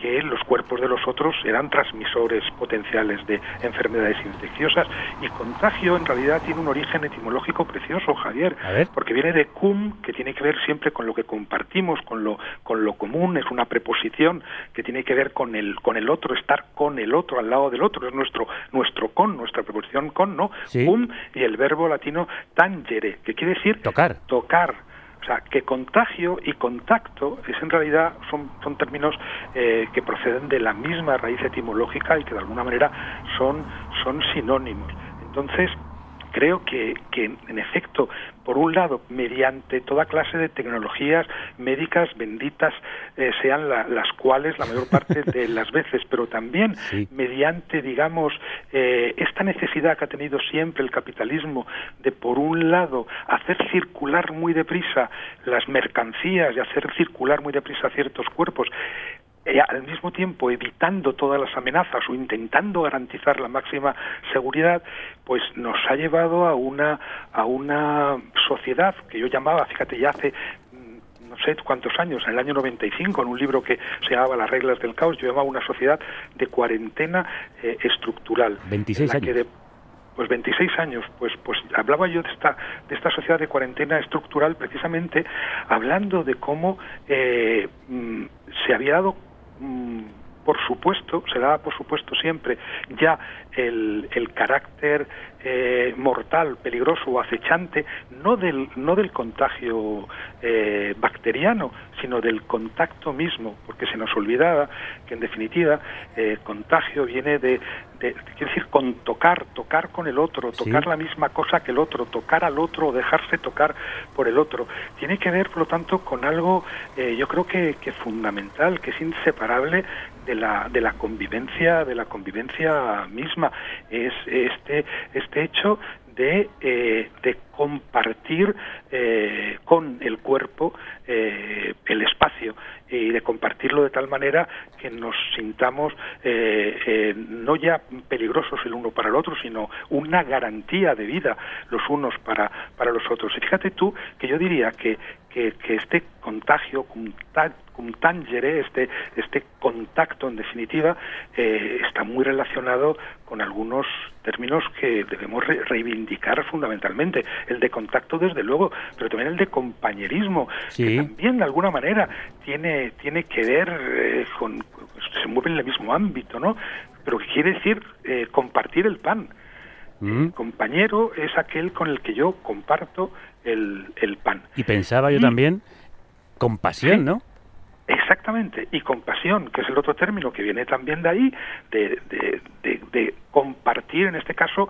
que los cuerpos de los otros eran transmisores potenciales de enfermedades infecciosas y contagio en realidad tiene un origen etimológico precioso Javier porque viene de cum que tiene que ver siempre con lo que compartimos con lo con lo común es una preposición que tiene que ver con el con el otro estar con el otro al lado del otro es nuestro nuestro con nuestra preposición con no cum y el verbo latino tangere que quiere decir tocar. tocar sea, que contagio y contacto es en realidad son, términos eh, que proceden de la misma raíz etimológica y que de alguna manera son, son sinónimos. Entonces, creo que, que en efecto, por un lado, mediante toda clase de tecnologías médicas benditas, eh, sean la- las cuales la mayor parte <laughs> de las veces, pero también mediante, digamos, eh, esta necesidad que ha tenido siempre el capitalismo de, por un lado, hacer circular muy deprisa las mercancías y hacer circular muy deprisa ciertos cuerpos, eh, al mismo tiempo evitando todas las amenazas o intentando garantizar la máxima seguridad, pues nos ha llevado a una a una sociedad que yo llamaba, fíjate, ya hace mm, no sé cuántos años, en el año 95, en un libro que se llamaba Las reglas del caos, yo llamaba una sociedad de cuarentena eh, estructural. 26 en la que años. de- pues 26 años, pues pues hablaba yo de esta de esta sociedad de cuarentena estructural precisamente hablando de cómo eh, mm, se había dado por supuesto, se daba por supuesto siempre ya el, el carácter eh, mortal, peligroso o acechante, no del, no del contagio eh, bacteriano, sino del contacto mismo, porque se nos olvidaba que en definitiva eh, contagio viene de, de, quiere decir con tocar, tocar con el otro, tocar la misma cosa que el otro, tocar al otro o dejarse tocar por el otro. Tiene que ver, por lo tanto, con algo, eh, yo creo que, que fundamental, que es inseparable de la, de la convivencia, de la convivencia misma. Es este, este hecho de, eh, de compartir eh, con el cuerpo eh, el espacio y de compartirlo de tal manera que nos sintamos eh, no ya peligrosos el uno para el otro, sino una garantía de vida los unos para, para los otros. Y fíjate tú que yo diría que, que, que este contagio, un tangere, este, este contacto en definitiva, eh, está muy relacionado con algunos términos que debemos re reivindicar fundamentalmente. El de contacto, desde luego, pero también el de compañerismo, Sí. que también de alguna manera tiene, tiene que ver eh, con, se mueve en el mismo ámbito, ¿no? Pero que quiere decir eh, compartir el pan. Mm. Compañero es aquel con el que yo comparto el, el pan. Y pensaba yo también, compasión, ¿no? Exactamente, y compasión, que es el otro término que viene también de ahí, de, de, de, de compartir, en este caso,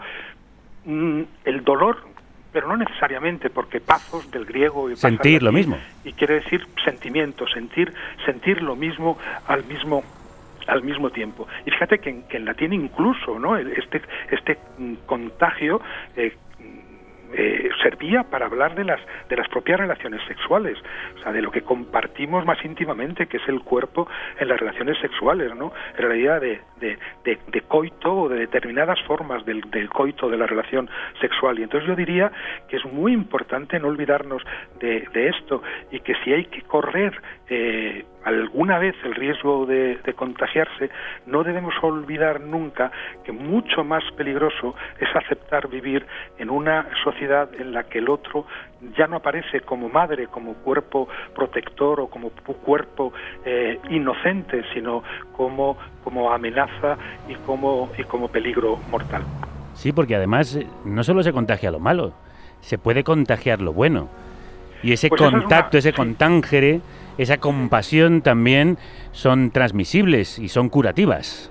mm, el dolor, pero no necesariamente, porque pazos del griego y Sentir lo mismo. y quiere decir sentimiento, sentir, sentir lo mismo al mismo al mismo tiempo. Y fíjate que en, que en incluso, ¿no? Este este contagio eh, eh, servía para hablar de las de las propias relaciones sexuales, o sea, de lo que compartimos más íntimamente, que es el cuerpo en las relaciones sexuales, ¿no? Era la idea de, de, coito o de determinadas formas del, coito de la relación sexual. Y entonces yo diría que es muy importante no olvidarnos de, de esto y que si hay que correr eh, alguna vez el riesgo de, de contagiarse, no debemos olvidar nunca que mucho más peligroso es aceptar vivir en una sociedad en la que el otro ya no aparece como madre, como cuerpo protector o como cuerpo eh, inocente, sino como, como amenaza y como, y como peligro mortal. Sí, porque además eh, no solo se contagia lo malo, se puede contagiar lo bueno. Y ese Pues esa es una- contacto, ese contángere, esa compasión también son transmisibles y son curativas.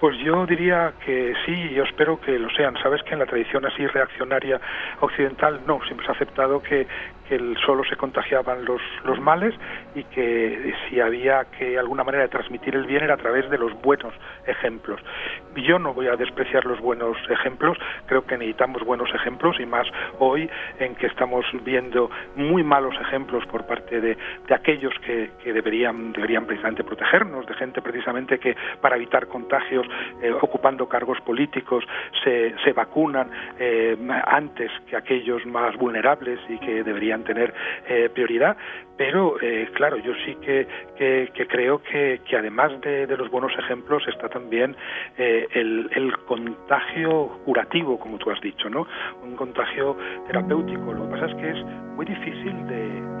Pues yo diría que sí, yo espero que lo sean. Sabes que en la tradición así reaccionaria occidental no, siempre se ha aceptado que, que el- solo se contagiaban los, los males y que si había que alguna manera de transmitir el bien era a través de los buenos ejemplos. Yo no voy a despreciar los buenos ejemplos, creo que necesitamos buenos ejemplos y más hoy en que estamos viendo muy malos ejemplos por parte de, de aquellos que, que deberían, deberían precisamente protegernos, de gente precisamente que para evitar contagios, eh, ocupando cargos políticos, se, se vacunan eh, antes que aquellos más vulnerables y que deberían tener eh, prioridad. Pero, eh, claro, yo sí que, que, que creo que, que además de, los buenos ejemplos está también eh, el, el contagio curativo, como tú has dicho, ¿no? Un contagio terapéutico. Lo que pasa es que es muy difícil de